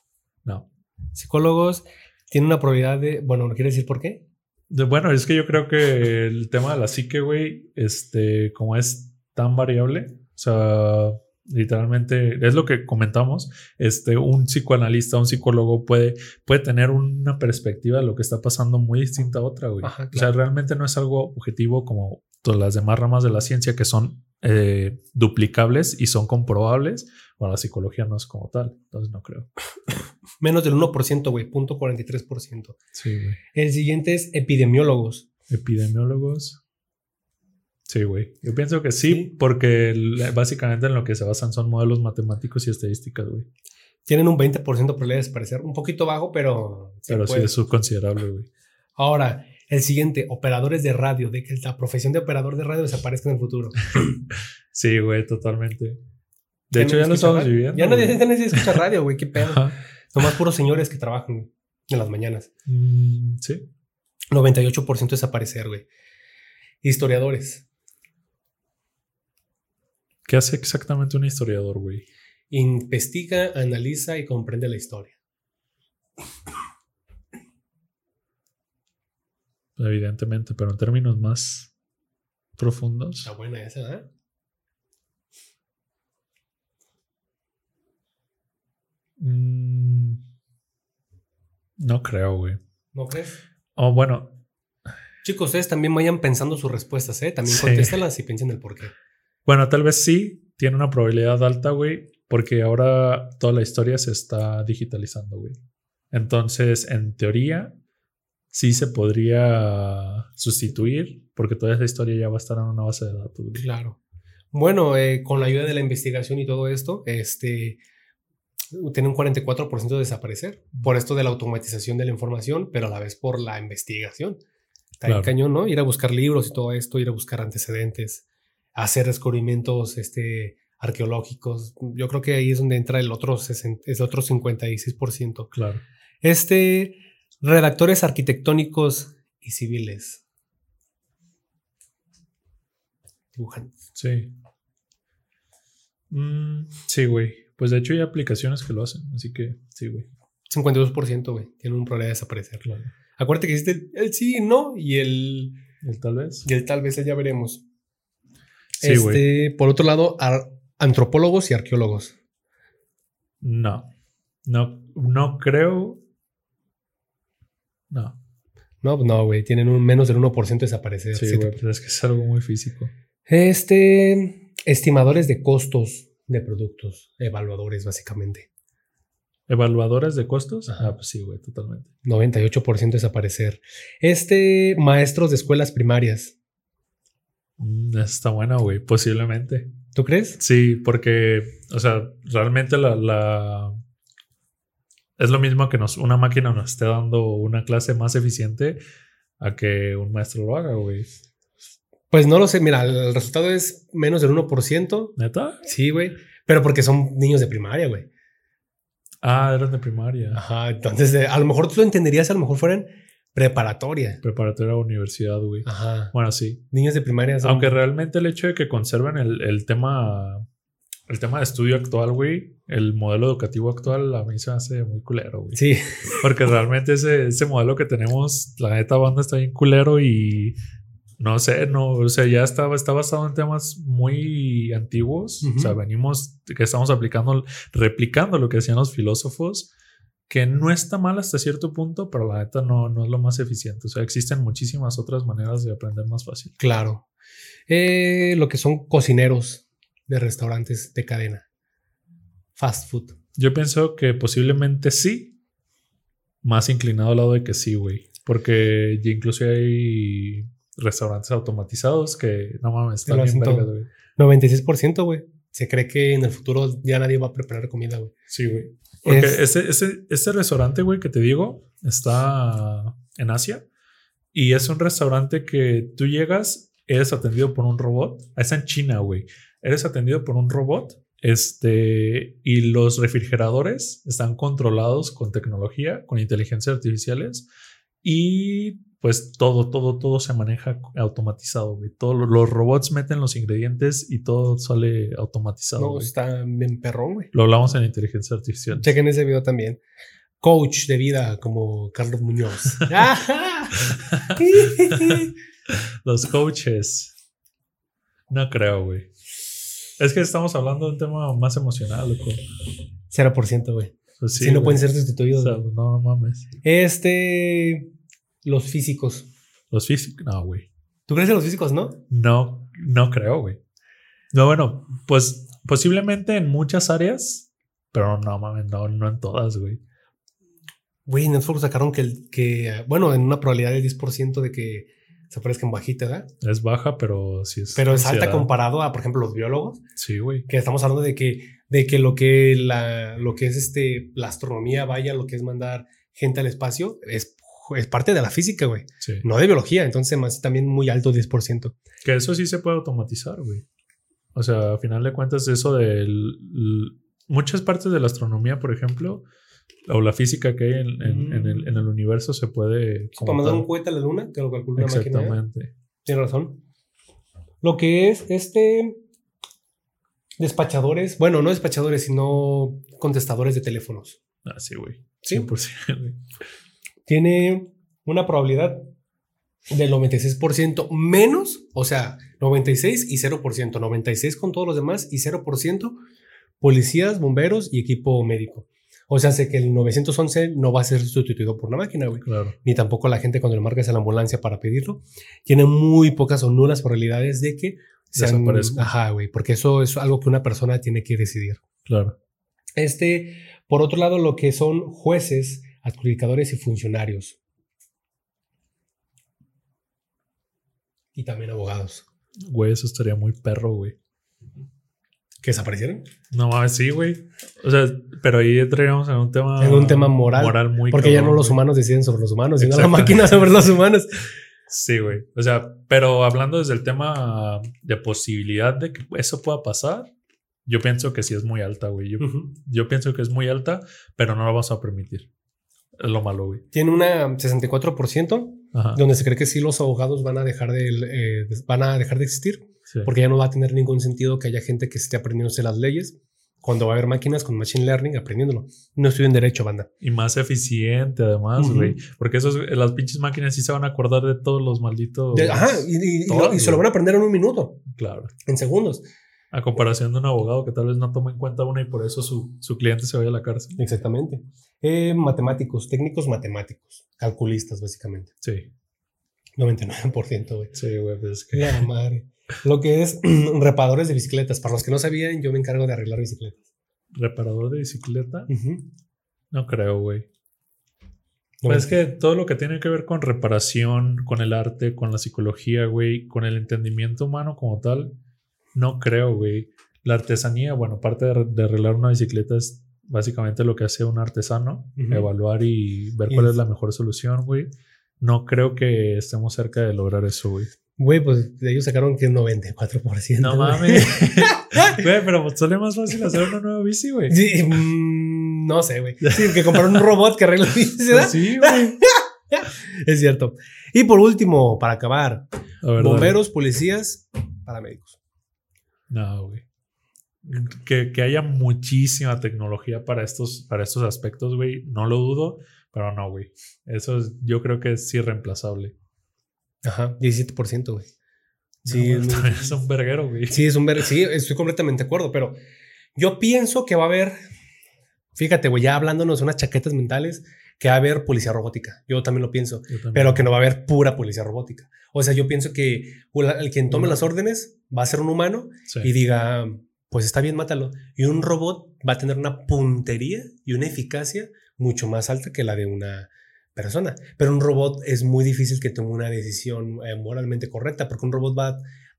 Speaker 1: No.
Speaker 2: Psicólogos tienen una probabilidad de. Bueno, ¿no quiere decir por qué?
Speaker 1: De- bueno, es que yo creo que el tema de la psique, güey, este, como es tan variable, o sea, literalmente es lo que comentamos, este, un psicoanalista, un psicólogo puede, puede tener una perspectiva de lo que está pasando muy distinta a otra, güey.
Speaker 2: Ajá,
Speaker 1: O sea, realmente no es algo objetivo como todas las demás ramas de la ciencia que son eh, duplicables y son comprobables. Bueno, la psicología no es como tal, entonces no creo. [laughs]
Speaker 2: Menos del 1%, güey, punto 43%.
Speaker 1: Sí, güey.
Speaker 2: El siguiente es epidemiólogos.
Speaker 1: Epidemiólogos. Sí, güey. Yo pienso que sí,
Speaker 2: Sí.
Speaker 1: porque básicamente en lo que se basan son modelos matemáticos y estadísticas, güey.
Speaker 2: Tienen un 20% de probabilidad de desaparecer. Un poquito bajo, pero.
Speaker 1: Pero sí es subconsiderable, güey.
Speaker 2: Ahora, el siguiente, operadores de radio, de que la profesión de operador de radio desaparezca en el futuro. [laughs]
Speaker 1: Sí, güey, totalmente. De hecho, ya lo estamos
Speaker 2: radio.
Speaker 1: viviendo.
Speaker 2: Ya nadie, ya nadie escucha radio, güey, qué [laughs] pedo. Nomás puros señores que trabajan en las mañanas.
Speaker 1: Mm, sí.
Speaker 2: 98% desaparecer, güey. Historiadores.
Speaker 1: ¿Qué hace exactamente un historiador, güey?
Speaker 2: Investiga, analiza y comprende la historia.
Speaker 1: Evidentemente, pero en términos más profundos.
Speaker 2: Está buena esa, ¿eh?
Speaker 1: mm, no creo, güey.
Speaker 2: ¿No crees?
Speaker 1: O bueno,
Speaker 2: Chicos, ustedes también vayan pensando sus respuestas, ¿eh? También
Speaker 1: Sí.
Speaker 2: contéstalas y piensen el por qué.
Speaker 1: Bueno, tal vez sí, tiene una probabilidad alta, güey, porque ahora toda la historia se está digitalizando, güey. Entonces, en teoría, sí se podría sustituir, porque toda esa historia ya va a estar en una base de datos, güey.
Speaker 2: Claro. Bueno, eh, con la ayuda de la investigación y todo esto, este tiene un 44% de desaparecer por esto de la automatización de la información, pero a la vez por la investigación. Está
Speaker 1: Claro.
Speaker 2: cañón, ¿no? Ir a buscar libros y todo esto, ir a buscar antecedentes, hacer descubrimientos este, arqueológicos. Yo creo que ahí es donde entra el otro, 60 el otro 56%.
Speaker 1: Claro.
Speaker 2: Este, redactores arquitectónicos y civiles. Dibujantes.
Speaker 1: Sí. Mm, sí, güey. Pues de hecho hay aplicaciones que lo hacen, así que sí, güey.
Speaker 2: 52%, güey. Tiene un probabilidad de desaparecer.
Speaker 1: Claro.
Speaker 2: Acuérdate que existe el, el sí, no y el,
Speaker 1: ¿El tal vez?
Speaker 2: y el tal vez ya veremos.
Speaker 1: Sí,
Speaker 2: este, por otro lado, antropólogos y arqueólogos.
Speaker 1: No. No, no creo. No.
Speaker 2: No, no, güey. Tienen un menos del 1% de desaparecer.
Speaker 1: Sí, güey, pues es que es algo muy físico.
Speaker 2: Este, estimadores de costos de productos, evaluadores, básicamente.
Speaker 1: ¿Evaluadores de costos? Ah, pues sí, güey, totalmente.
Speaker 2: 98% desaparecer. Este, maestros de escuelas primarias.
Speaker 1: Mm, está buena, güey, posiblemente.
Speaker 2: ¿Tú crees?
Speaker 1: Sí, porque, o sea, realmente la, la- es lo mismo que nos, una máquina nos esté dando una clase más eficiente a que un maestro lo haga, güey.
Speaker 2: Pues no lo sé. Mira, el resultado es menos del 1%.
Speaker 1: ¿Neta?
Speaker 2: Sí, güey. Pero porque son niños de primaria, güey.
Speaker 1: Ah, eran de primaria.
Speaker 2: Ajá. Entonces, eh, a lo mejor tú lo entenderías, a lo mejor fueran preparatoria.
Speaker 1: Preparatoria universidad, güey.
Speaker 2: Ajá.
Speaker 1: Bueno, sí.
Speaker 2: Niños de primaria. son-
Speaker 1: Aunque realmente el hecho de que conserven el, el tema el tema de estudio actual, güey, el modelo educativo actual a mí se me hace muy culero, güey.
Speaker 2: Sí.
Speaker 1: Porque realmente ese, ese modelo que tenemos, la neta banda está bien culero y no sé, no, o sea, ya está, está basado en temas muy antiguos.
Speaker 2: Ujú.
Speaker 1: O sea, venimos, que estamos aplicando, replicando lo que hacían los filósofos, que no está mal hasta cierto punto, pero la neta no, no es lo más eficiente. O sea, existen muchísimas otras maneras de aprender más fácil.
Speaker 2: Claro. Eh, lo que son cocineros de restaurantes de cadena. Fast food.
Speaker 1: Yo pienso que posiblemente sí, más inclinado al lado de que sí, güey. Porque ya incluso hay restaurantes automatizados que no mames, están bien vergas, güey.
Speaker 2: 96%, güey. Se cree que en el futuro ya nadie va a preparar comida, güey.
Speaker 1: Sí, güey. Porque
Speaker 2: Es-
Speaker 1: ese, ese, ese restaurante, güey, que te digo, está en Asia. Y es un restaurante que tú llegas, eres atendido por un robot. Es en China, güey. Eres atendido por un robot. Este, y los refrigeradores están controlados con tecnología, con inteligencia artificiales. Y pues todo, todo, todo se maneja automatizado, güey. Todos lo- los robots meten los ingredientes y todo sale automatizado.
Speaker 2: No,
Speaker 1: güey.
Speaker 2: está bien perrón, güey.
Speaker 1: Lo hablamos en inteligencia artificial.
Speaker 2: Chequen ese video también. Coach de vida como Carlos Muñoz. [laughs] [laughs]
Speaker 1: Los coaches. No creo, güey. Es que estamos hablando de un tema más emocional, loco.
Speaker 2: 0%, güey.
Speaker 1: Pues
Speaker 2: Sí, no
Speaker 1: güey.
Speaker 2: pueden ser sustituidos.
Speaker 1: O sea, no mames.
Speaker 2: Este. Los físicos.
Speaker 1: Los físicos, no, güey.
Speaker 2: ¿Tú crees en los físicos, no?
Speaker 1: No, no creo, güey. No, bueno, pues posiblemente en muchas áreas, pero no mames, no, no en todas, güey.
Speaker 2: Güey, en Netflix sacaron que, que, bueno, en una probabilidad del 10% de que se aparezcan bajita, ¿verdad?
Speaker 1: Es baja, pero sí es.
Speaker 2: Pero es alta comparado a, por ejemplo, los biólogos,
Speaker 1: Sí, güey.
Speaker 2: que estamos hablando de que, de que lo que la, lo que es este, la astronomía vaya, lo que es mandar gente al espacio, es, es parte de la física, güey.
Speaker 1: Sí.
Speaker 2: No de biología, entonces más también muy alto 10%.
Speaker 1: Que eso sí se puede automatizar, güey. O sea, a final de cuentas, eso de muchas partes de la astronomía, por ejemplo, o la física que hay en, en- en el, en el universo se puede. como
Speaker 2: Para mandar un cohete a la luna, que lo calcula una máquina. ¿eh?
Speaker 1: Exactamente.
Speaker 2: Tienes razón. Lo que es este despachadores, bueno, no despachadores, sino contestadores de teléfonos.
Speaker 1: Ah, sí, güey.
Speaker 2: Sí.
Speaker 1: 100%, güey.
Speaker 2: Tiene una probabilidad del 96% menos, o sea, 96 y 0%, 96 con todos los demás y 0% policías, bomberos y equipo médico. O sea, sé que el 911 no va a ser sustituido por una máquina, güey.
Speaker 1: Claro.
Speaker 2: Ni tampoco la gente cuando le marcas a la ambulancia para pedirlo. Tiene muy pocas o nulas probabilidades de que sean-. Ajá, güey, porque eso es algo que una persona tiene que decidir.
Speaker 1: Claro.
Speaker 2: Este, por otro lado, lo que son jueces, adjudicadores y funcionarios. Y también abogados.
Speaker 1: Güey, eso estaría muy perro, güey.
Speaker 2: ¿Que desaparecieron?
Speaker 1: No mames, sí, güey. O sea, pero ahí entraríamos en un tema.
Speaker 2: En un tema moral,
Speaker 1: Moral muy
Speaker 2: Porque ya no los humanos deciden sobre los humanos, sino la máquina sobre los humanos.
Speaker 1: Sí, güey. O sea, pero hablando desde el tema de posibilidad de que eso pueda pasar, yo pienso que sí es muy alta, güey. Yo, yo pienso que es muy alta, pero no lo vamos a permitir. Lo malo, güey.
Speaker 2: Tiene una 64%,
Speaker 1: Ajá.
Speaker 2: donde se cree que sí los abogados van a dejar de, eh, van a dejar de existir.
Speaker 1: Sí.
Speaker 2: porque ya no va a tener ningún sentido que haya gente que esté aprendiéndose las leyes cuando va a haber máquinas con machine learning aprendiéndolo. No estudian derecho, banda.
Speaker 1: Y más eficiente, además, güey. Porque esos, las pinches máquinas sí se van a acordar de todos los malditos.
Speaker 2: De- ajá, y, y- y lo-
Speaker 1: Todas,
Speaker 2: y se lo van a aprender en un minuto,
Speaker 1: Claro.
Speaker 2: en segundos.
Speaker 1: A comparación de un abogado que tal vez no toma en cuenta una y por eso su, su cliente se vaya a la cárcel.
Speaker 2: Exactamente. Eh, matemáticos, técnicos matemáticos, calculistas, básicamente.
Speaker 1: Sí.
Speaker 2: 99%, güey.
Speaker 1: Sí, güey. pues es que.
Speaker 2: La madre. Lo que es [clears throat] reparadores de bicicletas. Para los que no sabían, yo me encargo de arreglar bicicletas.
Speaker 1: Reparador de bicicleta. No creo, güey. Pues es que todo lo que tiene que ver con reparación, con el arte, con la psicología, güey, con el entendimiento humano como tal, no creo, güey. La artesanía, bueno, parte de, arreglar una bicicleta es básicamente lo que hace un artesano, evaluar y ver cuál es la mejor solución, güey. No creo que estemos cerca de lograr eso, güey.
Speaker 2: Güey, pues ellos sacaron que es 94%.
Speaker 1: No mames. [laughs] Güey, pero pues sale más fácil hacer una nueva bici, güey.
Speaker 2: Sí, mm, no sé, güey. Sí, que compraron un robot que arregla bici,
Speaker 1: pues sí, güey. [laughs]
Speaker 2: es cierto. Y por último, para acabar, bomberos, policías, paramédicos.
Speaker 1: No, güey. Que, que, haya muchísima tecnología para estos, para estos aspectos, güey. No lo dudo, pero no, güey. Eso yo creo que es irreemplazable.
Speaker 2: Ajá, 17%, güey.
Speaker 1: Sí, [laughs] es, un verguero, güey.
Speaker 2: Sí, es un verguero. Sí, estoy completamente de acuerdo, pero yo pienso que va a haber, fíjate, güey, ya hablándonos de unas chaquetas mentales, que va a haber policía robótica. Yo también lo pienso, pero que no va a haber pura policía robótica. O sea, yo pienso que el quien tome las órdenes va a ser un humano y diga, pues está bien, mátalo. Y un robot va a tener una puntería y una eficacia mucho más alta que la de una persona. Pero un robot es muy difícil que tome una decisión eh, moralmente correcta, porque un robot va,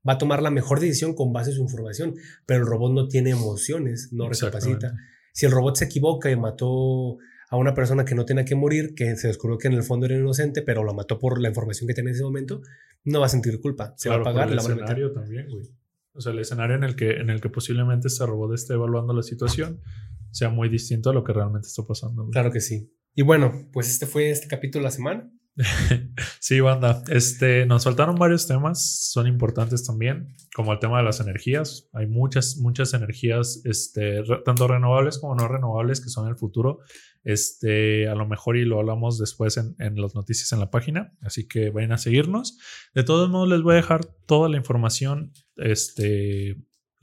Speaker 2: va a tomar la mejor decisión con base en su información, pero el robot no tiene emociones, no recapacita. Si el robot se equivoca y mató a una persona que no tenía que morir, que se descubrió que en el fondo era inocente, pero lo mató por la información que tenía en ese momento, no va a sentir culpa. Se va a pagar.
Speaker 1: el escenario también, güey. O sea, el escenario en el que, en el que posiblemente este robot esté evaluando la situación sea muy distinto a lo que realmente está pasando.
Speaker 2: Claro que sí. Y bueno, pues este fue este capítulo de la semana. [laughs]
Speaker 1: sí, banda. Este, nos faltaron varios temas, son importantes también, como el tema de las energías. Hay muchas, muchas energías, este, tanto renovables como no renovables, que son el futuro. Este, a lo mejor y lo hablamos después en, en las noticias en la página, así que vayan a seguirnos. De todos modos, les voy a dejar toda la información este,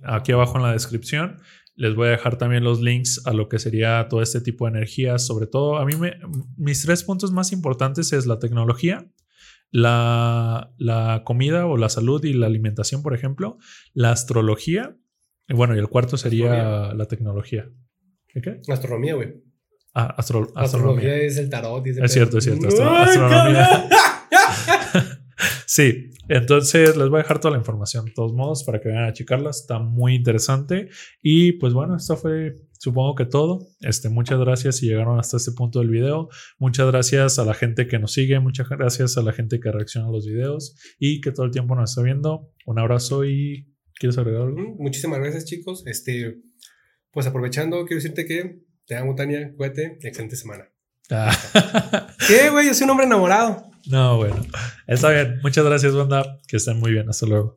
Speaker 1: aquí abajo en la descripción. Les voy a dejar también los links a lo que sería todo este tipo de energías. Sobre todo, a mí me, mis tres puntos más importantes es la tecnología, la, la, comida o la salud y la alimentación, por ejemplo, la astrología. Y bueno, y el cuarto sería la tecnología.
Speaker 2: ¿Qué? Astronomía, güey.
Speaker 1: Ah, astronomía.
Speaker 2: Astronomía es el tarot.
Speaker 1: es cierto, es cierto. astronomía. [laughs] Sí, entonces les voy a dejar toda la información de todos modos para que vayan a checarla. Está muy interesante. Y pues bueno, esto fue supongo que todo. Este, muchas gracias si llegaron hasta este punto del video. Muchas gracias a la gente que nos sigue. Muchas gracias a la gente que reacciona a los videos y que todo el tiempo nos está viendo. Un abrazo y ¿quieres agregar algo?
Speaker 2: Muchísimas gracias, chicos. Este, pues aprovechando, quiero decirte que te amo, Tania. Cuídate. Excelente semana. Ah. [laughs] ¿Qué, güey? Yo soy un hombre enamorado.
Speaker 1: No, bueno. Está bien. Muchas gracias, banda. Que estén muy bien. Hasta luego.